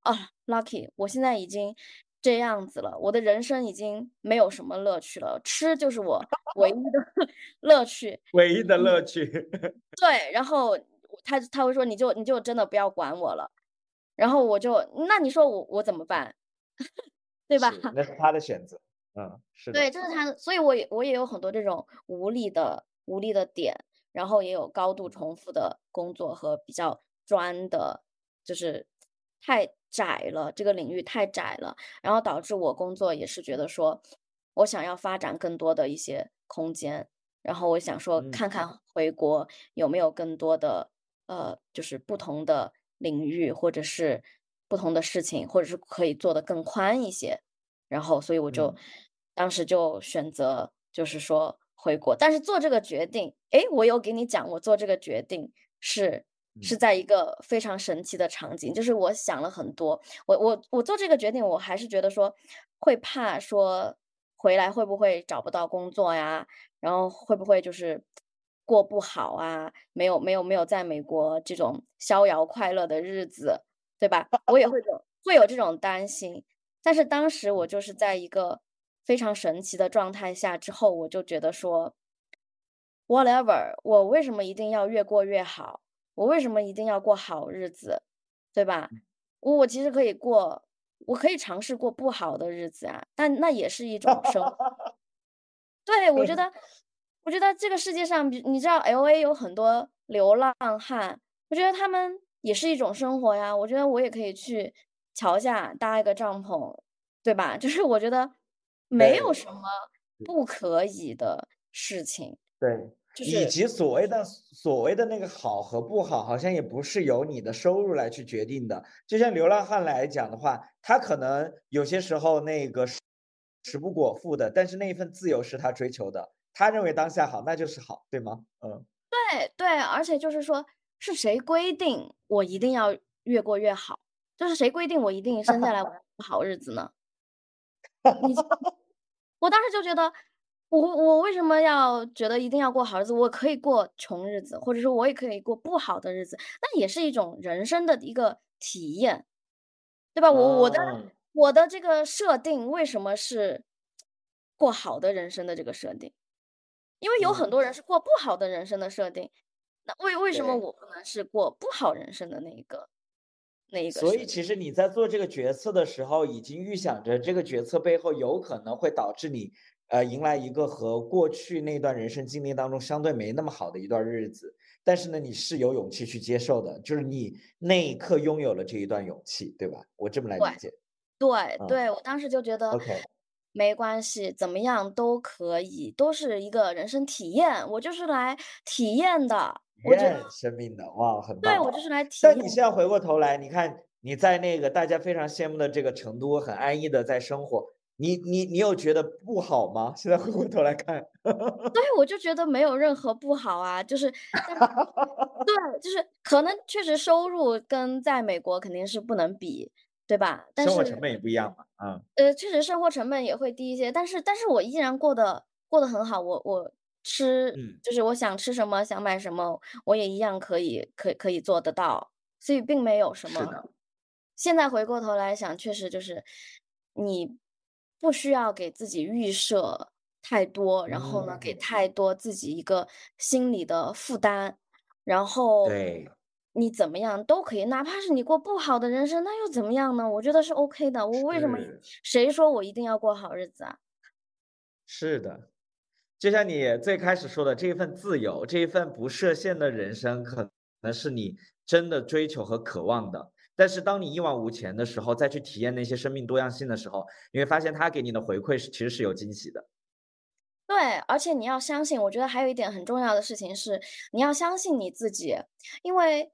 啊，Lucky，我现在已经这样子了，我的人生已经没有什么乐趣了，吃就是我 [LAUGHS] 唯一的 [LAUGHS] 乐趣。唯一的乐趣。[LAUGHS] 对，然后他他会说你就你就真的不要管我了，然后我就那你说我我怎么办？[LAUGHS] 对吧？那是他的选择。嗯，是的对，这是他，所以我也我也有很多这种无力的无力的点，然后也有高度重复的工作和比较专的，就是太窄了，这个领域太窄了，然后导致我工作也是觉得说，我想要发展更多的一些空间，然后我想说看看回国有没有更多的呃，就是不同的领域或者是不同的事情，或者是可以做的更宽一些，然后所以我就。当时就选择就是说回国，但是做这个决定，哎，我有给你讲，我做这个决定是是在一个非常神奇的场景，就是我想了很多，我我我做这个决定，我还是觉得说会怕说回来会不会找不到工作呀，然后会不会就是过不好啊，没有没有没有在美国这种逍遥快乐的日子，对吧？我也会有会有这种担心，但是当时我就是在一个。非常神奇的状态下之后，我就觉得说，whatever，我为什么一定要越过越好？我为什么一定要过好日子，对吧？我我其实可以过，我可以尝试过不好的日子啊，但那也是一种生活。[LAUGHS] 对，我觉得，我觉得这个世界上，比你知道，L A 有很多流浪汉，我觉得他们也是一种生活呀。我觉得我也可以去桥下搭一个帐篷，对吧？[LAUGHS] 就是我觉得。没有什么不可以的事情，对，以及所谓的所谓的那个好和不好，好像也不是由你的收入来去决定的。就像流浪汉来讲的话，他可能有些时候那个食不果腹的，但是那一份自由是他追求的，他认为当下好，那就是好，对吗？嗯，对对，而且就是说，是谁规定我一定要越过越好？就是谁规定我一定生下来 [LAUGHS] 过好日子呢？你，我当时就觉得，我我为什么要觉得一定要过好日子？我可以过穷日子，或者说我也可以过不好的日子，那也是一种人生的一个体验，对吧？我我的我的这个设定为什么是过好的人生的这个设定？因为有很多人是过不好的人生的设定，那为为什么我不能是过不好人生的那一个？那一个所以，其实你在做这个决策的时候，已经预想着这个决策背后有可能会导致你，呃，迎来一个和过去那段人生经历当中相对没那么好的一段日子。但是呢，你是有勇气去接受的，就是你那一刻拥有了这一段勇气，对吧？我这么来理解。对对，我当时就觉得，OK，没关系，怎么样都可以，都是一个人生体验，我就是来体验的。体验生命的哇，很棒。对我就是来体验。但你现在回过头来，你看你在那个大家非常羡慕的这个成都，很安逸的在生活，你你你有觉得不好吗？[LAUGHS] 现在回过头来看，[LAUGHS] 对，我就觉得没有任何不好啊，就 [LAUGHS] 是，对，就是可能确实收入跟在美国肯定是不能比，对吧？但生活成本也不一样嘛，嗯。呃，确实生活成本也会低一些，但是但是我依然过得过得很好，我我。吃，就是我想吃什么，想买什么，我也一样可以，可可以做得到，所以并没有什么。现在回过头来想，确实就是你不需要给自己预设太多，然后呢，给太多自己一个心理的负担，然后对，你怎么样都可以，哪怕是你过不好的人生，那又怎么样呢？我觉得是 OK 的。我为什么？谁说我一定要过好日子啊？是的。就像你最开始说的，这一份自由，这一份不设限的人生，可能是你真的追求和渴望的。但是当你一往无前的时候，再去体验那些生命多样性的时候，你会发现他给你的回馈是其实是有惊喜的。对，而且你要相信，我觉得还有一点很重要的事情是，你要相信你自己，因为，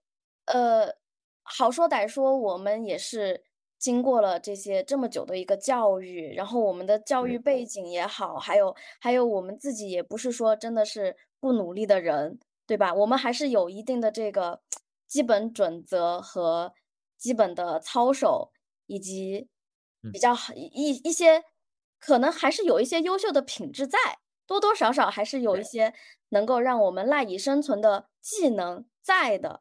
呃，好说歹说，我们也是。经过了这些这么久的一个教育，然后我们的教育背景也好，还有还有我们自己也不是说真的是不努力的人，对吧？我们还是有一定的这个基本准则和基本的操守，以及比较好一一些，可能还是有一些优秀的品质在，多多少少还是有一些能够让我们赖以生存的技能在的。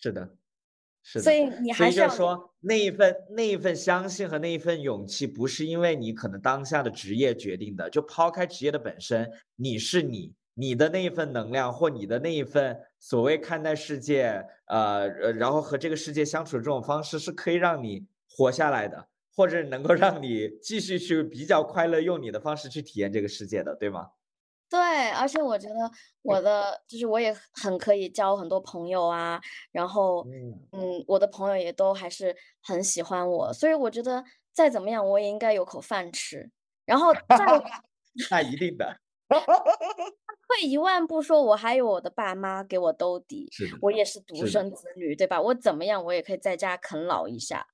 是的。是的，所以你还是要就是说，那一份那一份相信和那一份勇气，不是因为你可能当下的职业决定的。就抛开职业的本身，你是你，你的那一份能量或你的那一份所谓看待世界，呃呃，然后和这个世界相处的这种方式，是可以让你活下来的，或者能够让你继续去比较快乐，用你的方式去体验这个世界的，对吗？对，而且我觉得我的就是我也很可以交很多朋友啊，然后嗯，嗯，我的朋友也都还是很喜欢我，所以我觉得再怎么样我也应该有口饭吃。然后再 [LAUGHS] 那一定的，[LAUGHS] 退一万步说，我还有我的爸妈给我兜底，我也是独。生子女，对吧？我怎么样我也可以在家啃老一下。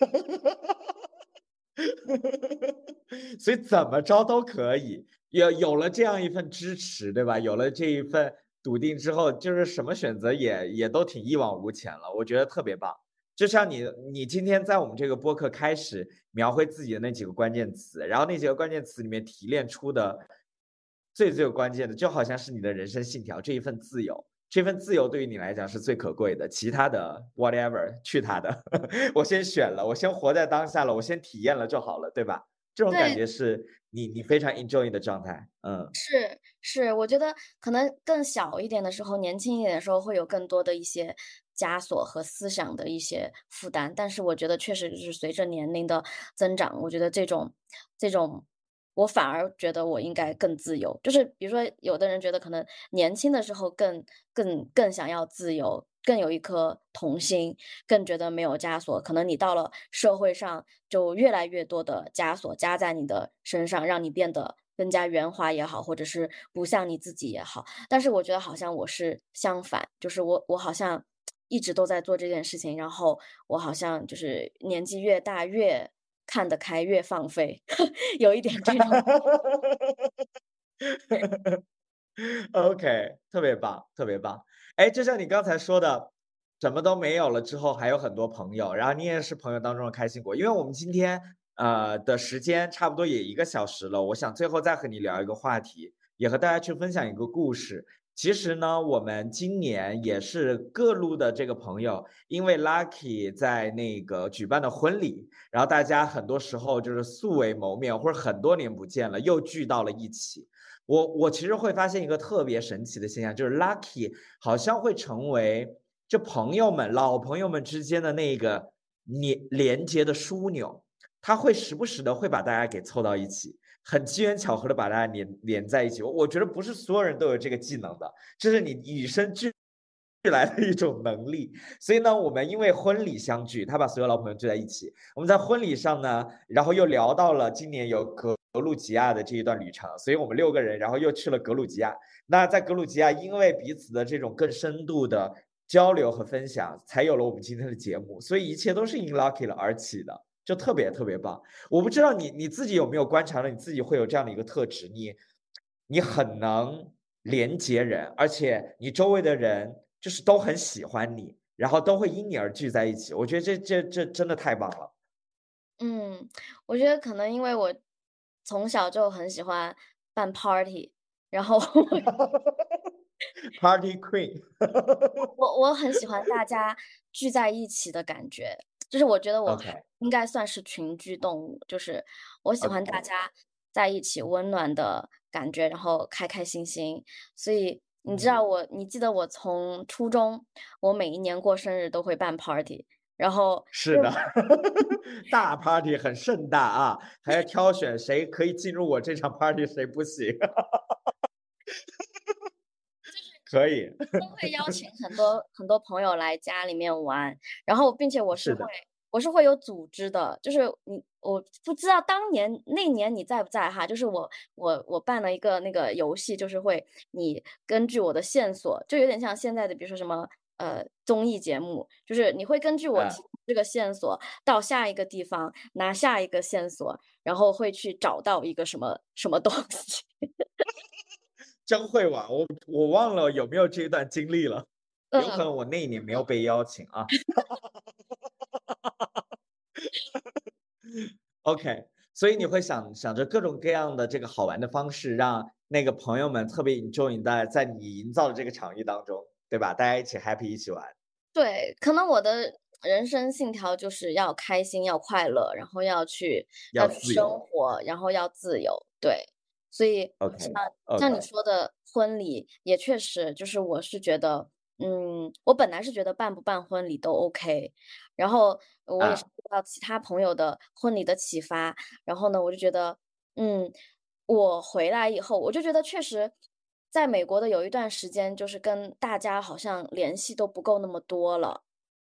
[LAUGHS] 所以怎么着都可以，有有了这样一份支持，对吧？有了这一份笃定之后，就是什么选择也也都挺一往无前了，我觉得特别棒。就像你，你今天在我们这个播客开始描绘自己的那几个关键词，然后那几个关键词里面提炼出的最最关键的，就好像是你的人生信条，这一份自由。这份自由对于你来讲是最可贵的，其他的 whatever 去他的，[LAUGHS] 我先选了，我先活在当下了，我先体验了就好了，对吧？这种感，觉是你你非常 enjoy 的状态，嗯是是，我觉得可能更小一点的时候，年轻一点的时候，会有更多的一些枷锁和思想的一些负担。但是我觉得确实是随着年龄的增长，我觉得这种这种，我反而觉得我应该更自由。就是比如说，有的人觉得可能年轻的时候更更更想要自由，更有一颗童心，更觉得没有枷锁。可能你到了社会上，就越来越多的枷锁加在你的身上，让你变得更加圆滑也好，或者是不像你自己也好。但是我觉得好像我是相反，就是我我好像一直都在做这件事情，然后我好像就是年纪越大越看得开，越放飞，[LAUGHS] 有一点这种。[LAUGHS] OK，特别棒，特别棒。哎，就像你刚才说的，什么都没有了之后，还有很多朋友，然后你也是朋友当中的开心果。因为我们今天呃的时间差不多也一个小时了，我想最后再和你聊一个话题，也和大家去分享一个故事。其实呢，我们今年也是各路的这个朋友，因为 Lucky 在那个举办的婚礼，然后大家很多时候就是素未谋面，或者很多年不见了，又聚到了一起。我我其实会发现一个特别神奇的现象，就是 Lucky 好像会成为这朋友们、老朋友们之间的那个连连接的枢纽，他会时不时的会把大家给凑到一起，很机缘巧合的把大家连连在一起。我我觉得不是所有人都有这个技能的，这是你与生俱来的一种能力。所以呢，我们因为婚礼相聚，他把所有老朋友聚在一起。我们在婚礼上呢，然后又聊到了今年有格鲁吉亚的这一段旅程，所以我们六个人，然后又去了格鲁吉亚。那在格鲁吉亚，因为彼此的这种更深度的交流和分享，才有了我们今天的节目。所以一切都是因 Lucky 了而起的，就特别特别棒。我不知道你你自己有没有观察到你自己会有这样的一个特质，你你很能连接人，而且你周围的人就是都很喜欢你，然后都会因你而聚在一起。我觉得这这这真的太棒了。嗯，我觉得可能因为我从小就很喜欢办 party，然后 [LAUGHS] Party Queen，我我很喜欢大家聚在一起的感觉，就是我觉得我应该算是群居动物，就是我喜欢大家在一起温暖的感觉，然后开开心心。所以你知嗯道我，你记得我从初中，我每一年过生日都会办 party，然后是的，[LAUGHS] 大 party 很盛大啊，还要挑选谁可以进入我这场 party，谁不行。可以，都会邀请很多很多朋友来家里面玩，然后并且我是会。我是会有组织的，就是你我不知道当年那年你在不在哈，就是我我我办了一个那个游戏，就是会你根据我的线索，就有点像现在的比如说什么呃综艺节目，就是你会根据我这个线索到下一个地方拿下一个线索，然后会去找到一个什么什么东西。真会玩。我我忘了有没有这一段经历了，有可嗯能我那一年没有被邀请啊。[LAUGHS] OK，所以你会想想着各种各样的这个好玩的方式，让那个朋友们特别 enjoy 在在你营造的这个场域当中，对吧？大家一起 happy 一起玩。对，可能我的人生信条就是要开心、要快乐，然后要去要去生。活，然后要自由。对，所以 OK 像像你说的婚礼，也确实就是我是觉得，嗯，我本来是觉得办不办婚礼都 OK，然后我也是啊，受到其他朋友的婚礼的启发，然后呢，我就觉得，嗯，我回来以后，我就觉得确实，在美国的有一段时间，就是跟大家好像联系都不够那么多了。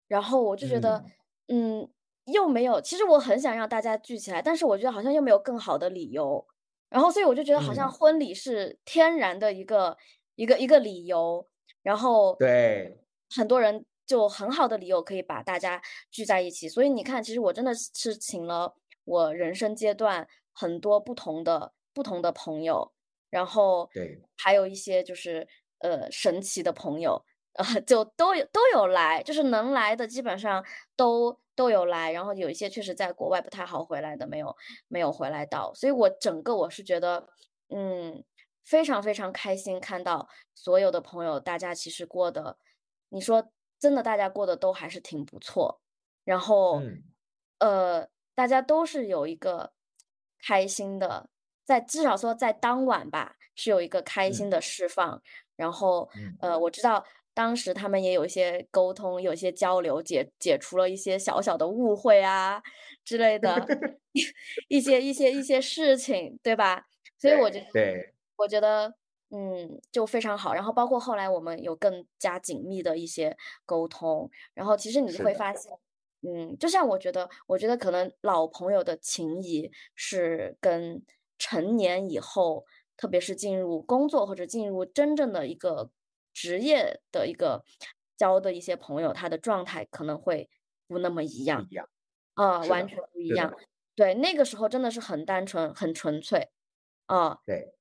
然后我就觉得，嗯，嗯，又没有，其实我很想让大家聚起来，但是我觉得好像又没有更好的理由。然后，所以我就觉得好像嗯，婚礼是天然的一个一个一个理由，然后对，很多人就很好的理由可以把大家聚在一起。所以你看，其实我真的是请了我人生阶段很多不同的不同的朋友，然后对，还有一些就是呃神奇的朋友，呃 [LAUGHS] 就都有都有来，就是能来的基本上都都有来，然后有一些确实在国外不太好回来的，没有没有回来到，所以我整个我是觉得，嗯，非常非常开心看到所有的朋友，大家其实过得，你说真的，大家过得都还是挺不错，然后，嗯，呃，大家都是有一个开心的，在至少说在当晚吧，是有一个开心嗯，的释放。然后，嗯，呃，我知道当时他们也有一些沟通，有一些交流，解解除了一些小小的误会啊之类的，[LAUGHS] 一些一些一些事情，对吧？所以我觉对，得，对，我觉得，嗯，就非常好。然后包括后来我们有更加紧密的一些沟通，然后其实你就会，发现，嗯，就像我觉得，我觉得可能老朋友的情谊是跟成年以后，特别是进入工作或者进入真正的一个职业的一个交的一些朋友，他的状态可能会不那么一样。一样，啊，完全不一样。对，那个时候真的是很单纯、很纯粹，啊，对，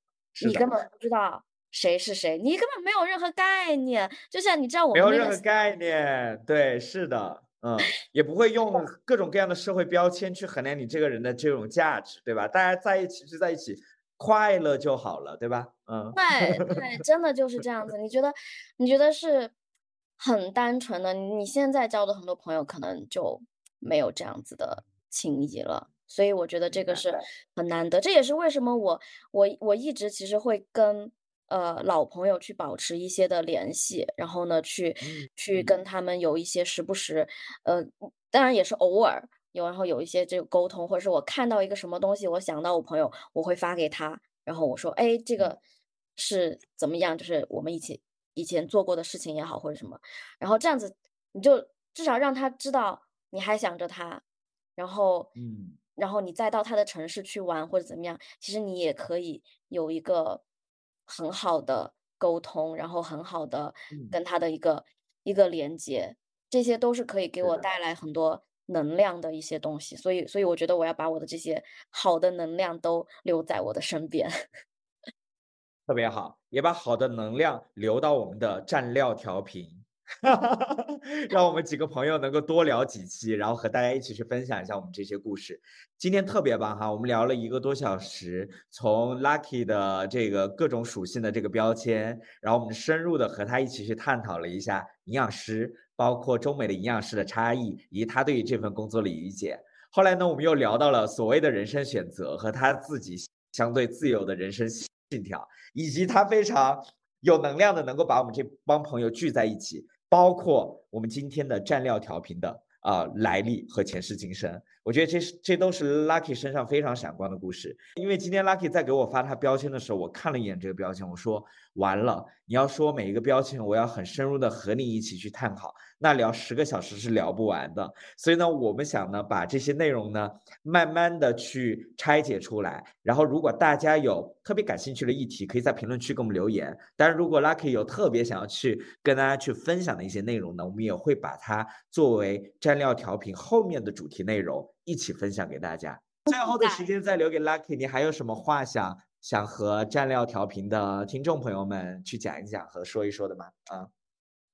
你根本不知道谁是谁，你根本没有任何概念。就像你知道我没有任何概念，对，是的，嗯，[LAUGHS] 也不会用各种各样的社会标签去衡量你这个人的这种价值，对吧？大家在一起就在一起，快乐就好了，对吧？嗯，对对，真的就是这样子。你觉得你觉得是很单纯的，你你现在交的很多朋友可能就没有这样子的情谊了。所以我觉得这个是很难得，这也是为什么我我我一直其实会跟呃老朋友去保持一些的联系，然后呢去嗯，去嗯，跟他们有一些时不时，呃，当然也是偶尔有，然后有一些这个沟通，或者是我看到一个什么东西，我想到我朋友，我会发给他，然后我说，哎，这嗯，个是怎么样？就是我们一起以前做过的事情也好，或者什么，然后这样子你就至少让他知道你还想着他，然后，嗯，然后你再到他的城市去玩或者怎么样，其实你也可以有一个很好的沟通，然后很好的嗯，跟他的一个一个连接，这些都是可以给，我带来很多能量的一些东西，所以，所以我觉得我要把我的这些好的能量都留在我的身边。[LAUGHS] 特别好，也把好的能量留到我们的蘸料调频，[LAUGHS] 让我们几个朋友能够多聊几期，然后和大家一起去分享一下我们这些故事。今天特别棒哈，我们聊了一个多小时，从 Lucky 的这个各种属性的这个标签，然后我们深入的和他一起去探讨了一下营养师，包括中美的营养师的差异，以及他对于这份工作的理解。后来呢，我们又聊到了所谓的人生选择和他自己相对自由的人生信条。以及他非常有能量的，能够把我们这帮朋友聚在一起，包括我们今天的蘸料调频的啊、来历和前世今生。我觉得这是这都是 Lucky 身上非常闪光的故事。因为今天 Lucky 在给我发他标签的时候，我看了一眼这个标签，我说完了，你要说每一个标签，我要很深入的和你一起去探讨，那聊十个小时是聊不完的。所以呢，我们想呢，把这些内容呢，慢慢的去拆解出来。然后，如果大家有特别感兴趣的议题，可以在评论区给我们留言。但是，如果 Lucky 有特别想要去跟大家去分享的一些内容呢，我们也会把它作为蘸料调频后面的主题内容一起分享给大家。最后的时间再留给 Lucky，你还有什么话想想和蘸料调频的听众朋友们去讲一讲和说一说的吗？啊，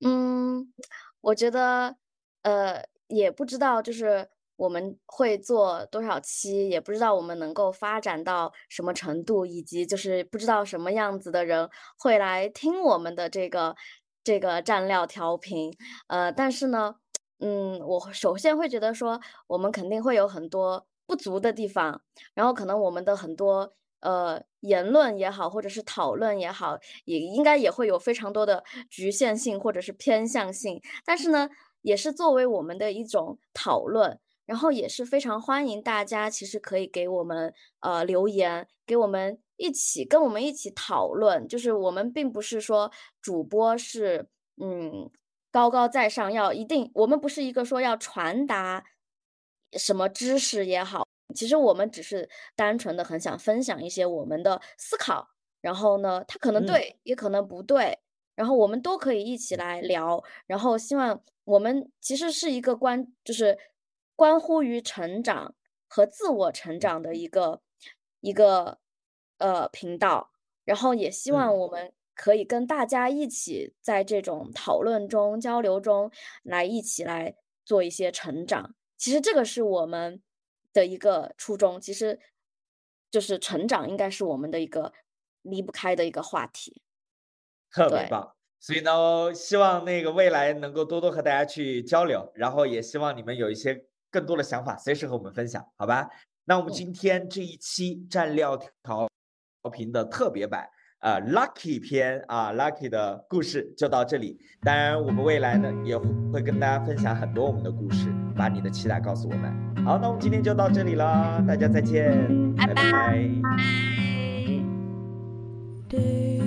嗯，我觉得，呃，也不知道就是我们会做多少期，也不知道我们能够发展到什么程度，以及就是不知道什么样子的人会来听我们的这个这个蘸料调频，呃，但是呢，嗯，我首先会觉得说，我们肯定会有很多不足的地方，然后可能我们的很多呃言论也好，或者是讨论也好，也应该也会有非常多的局限性或者是偏向性，但是呢，也是作为我们的一种讨论。然后也是非常欢迎大家，其实可以给我们呃留言，给我们一起跟我们一起讨论。就是我们并不是说主播是嗯高高在上，要一定我们不是一个说要传达什么知识也好，其实我们只是单纯的很想分享一些我们的思考。然后呢，它可能对，也可能不对，然后我们都可以一起来聊。然后希望我们其实是一个关，就是。关乎于成长和自我成长的一个一个呃频道，然后也希望我们可以跟大家一起在这种讨论中、交流中来一起来做一些成长。其实这个是我们的一个初衷，其实就是成长应该是我们的一个离不开的一个话题。特别棒，所以呢，希望那个未来能够多多和大家去交流，然后也希望你们有一些。更多的想法随时和我们分享，好吧？那我们今天这一期蘸料调频的特别版，呃，Lucky 篇啊，Lucky 的故事就到这里。当然，我们未来呢也会跟大家分享很多我们的故事，把你的期待告诉我们。好，那我们今天就到这里啦，大家再见，拜拜。[LAUGHS]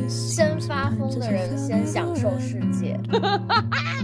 先发疯的人先享受世界。[LAUGHS] [LAUGHS]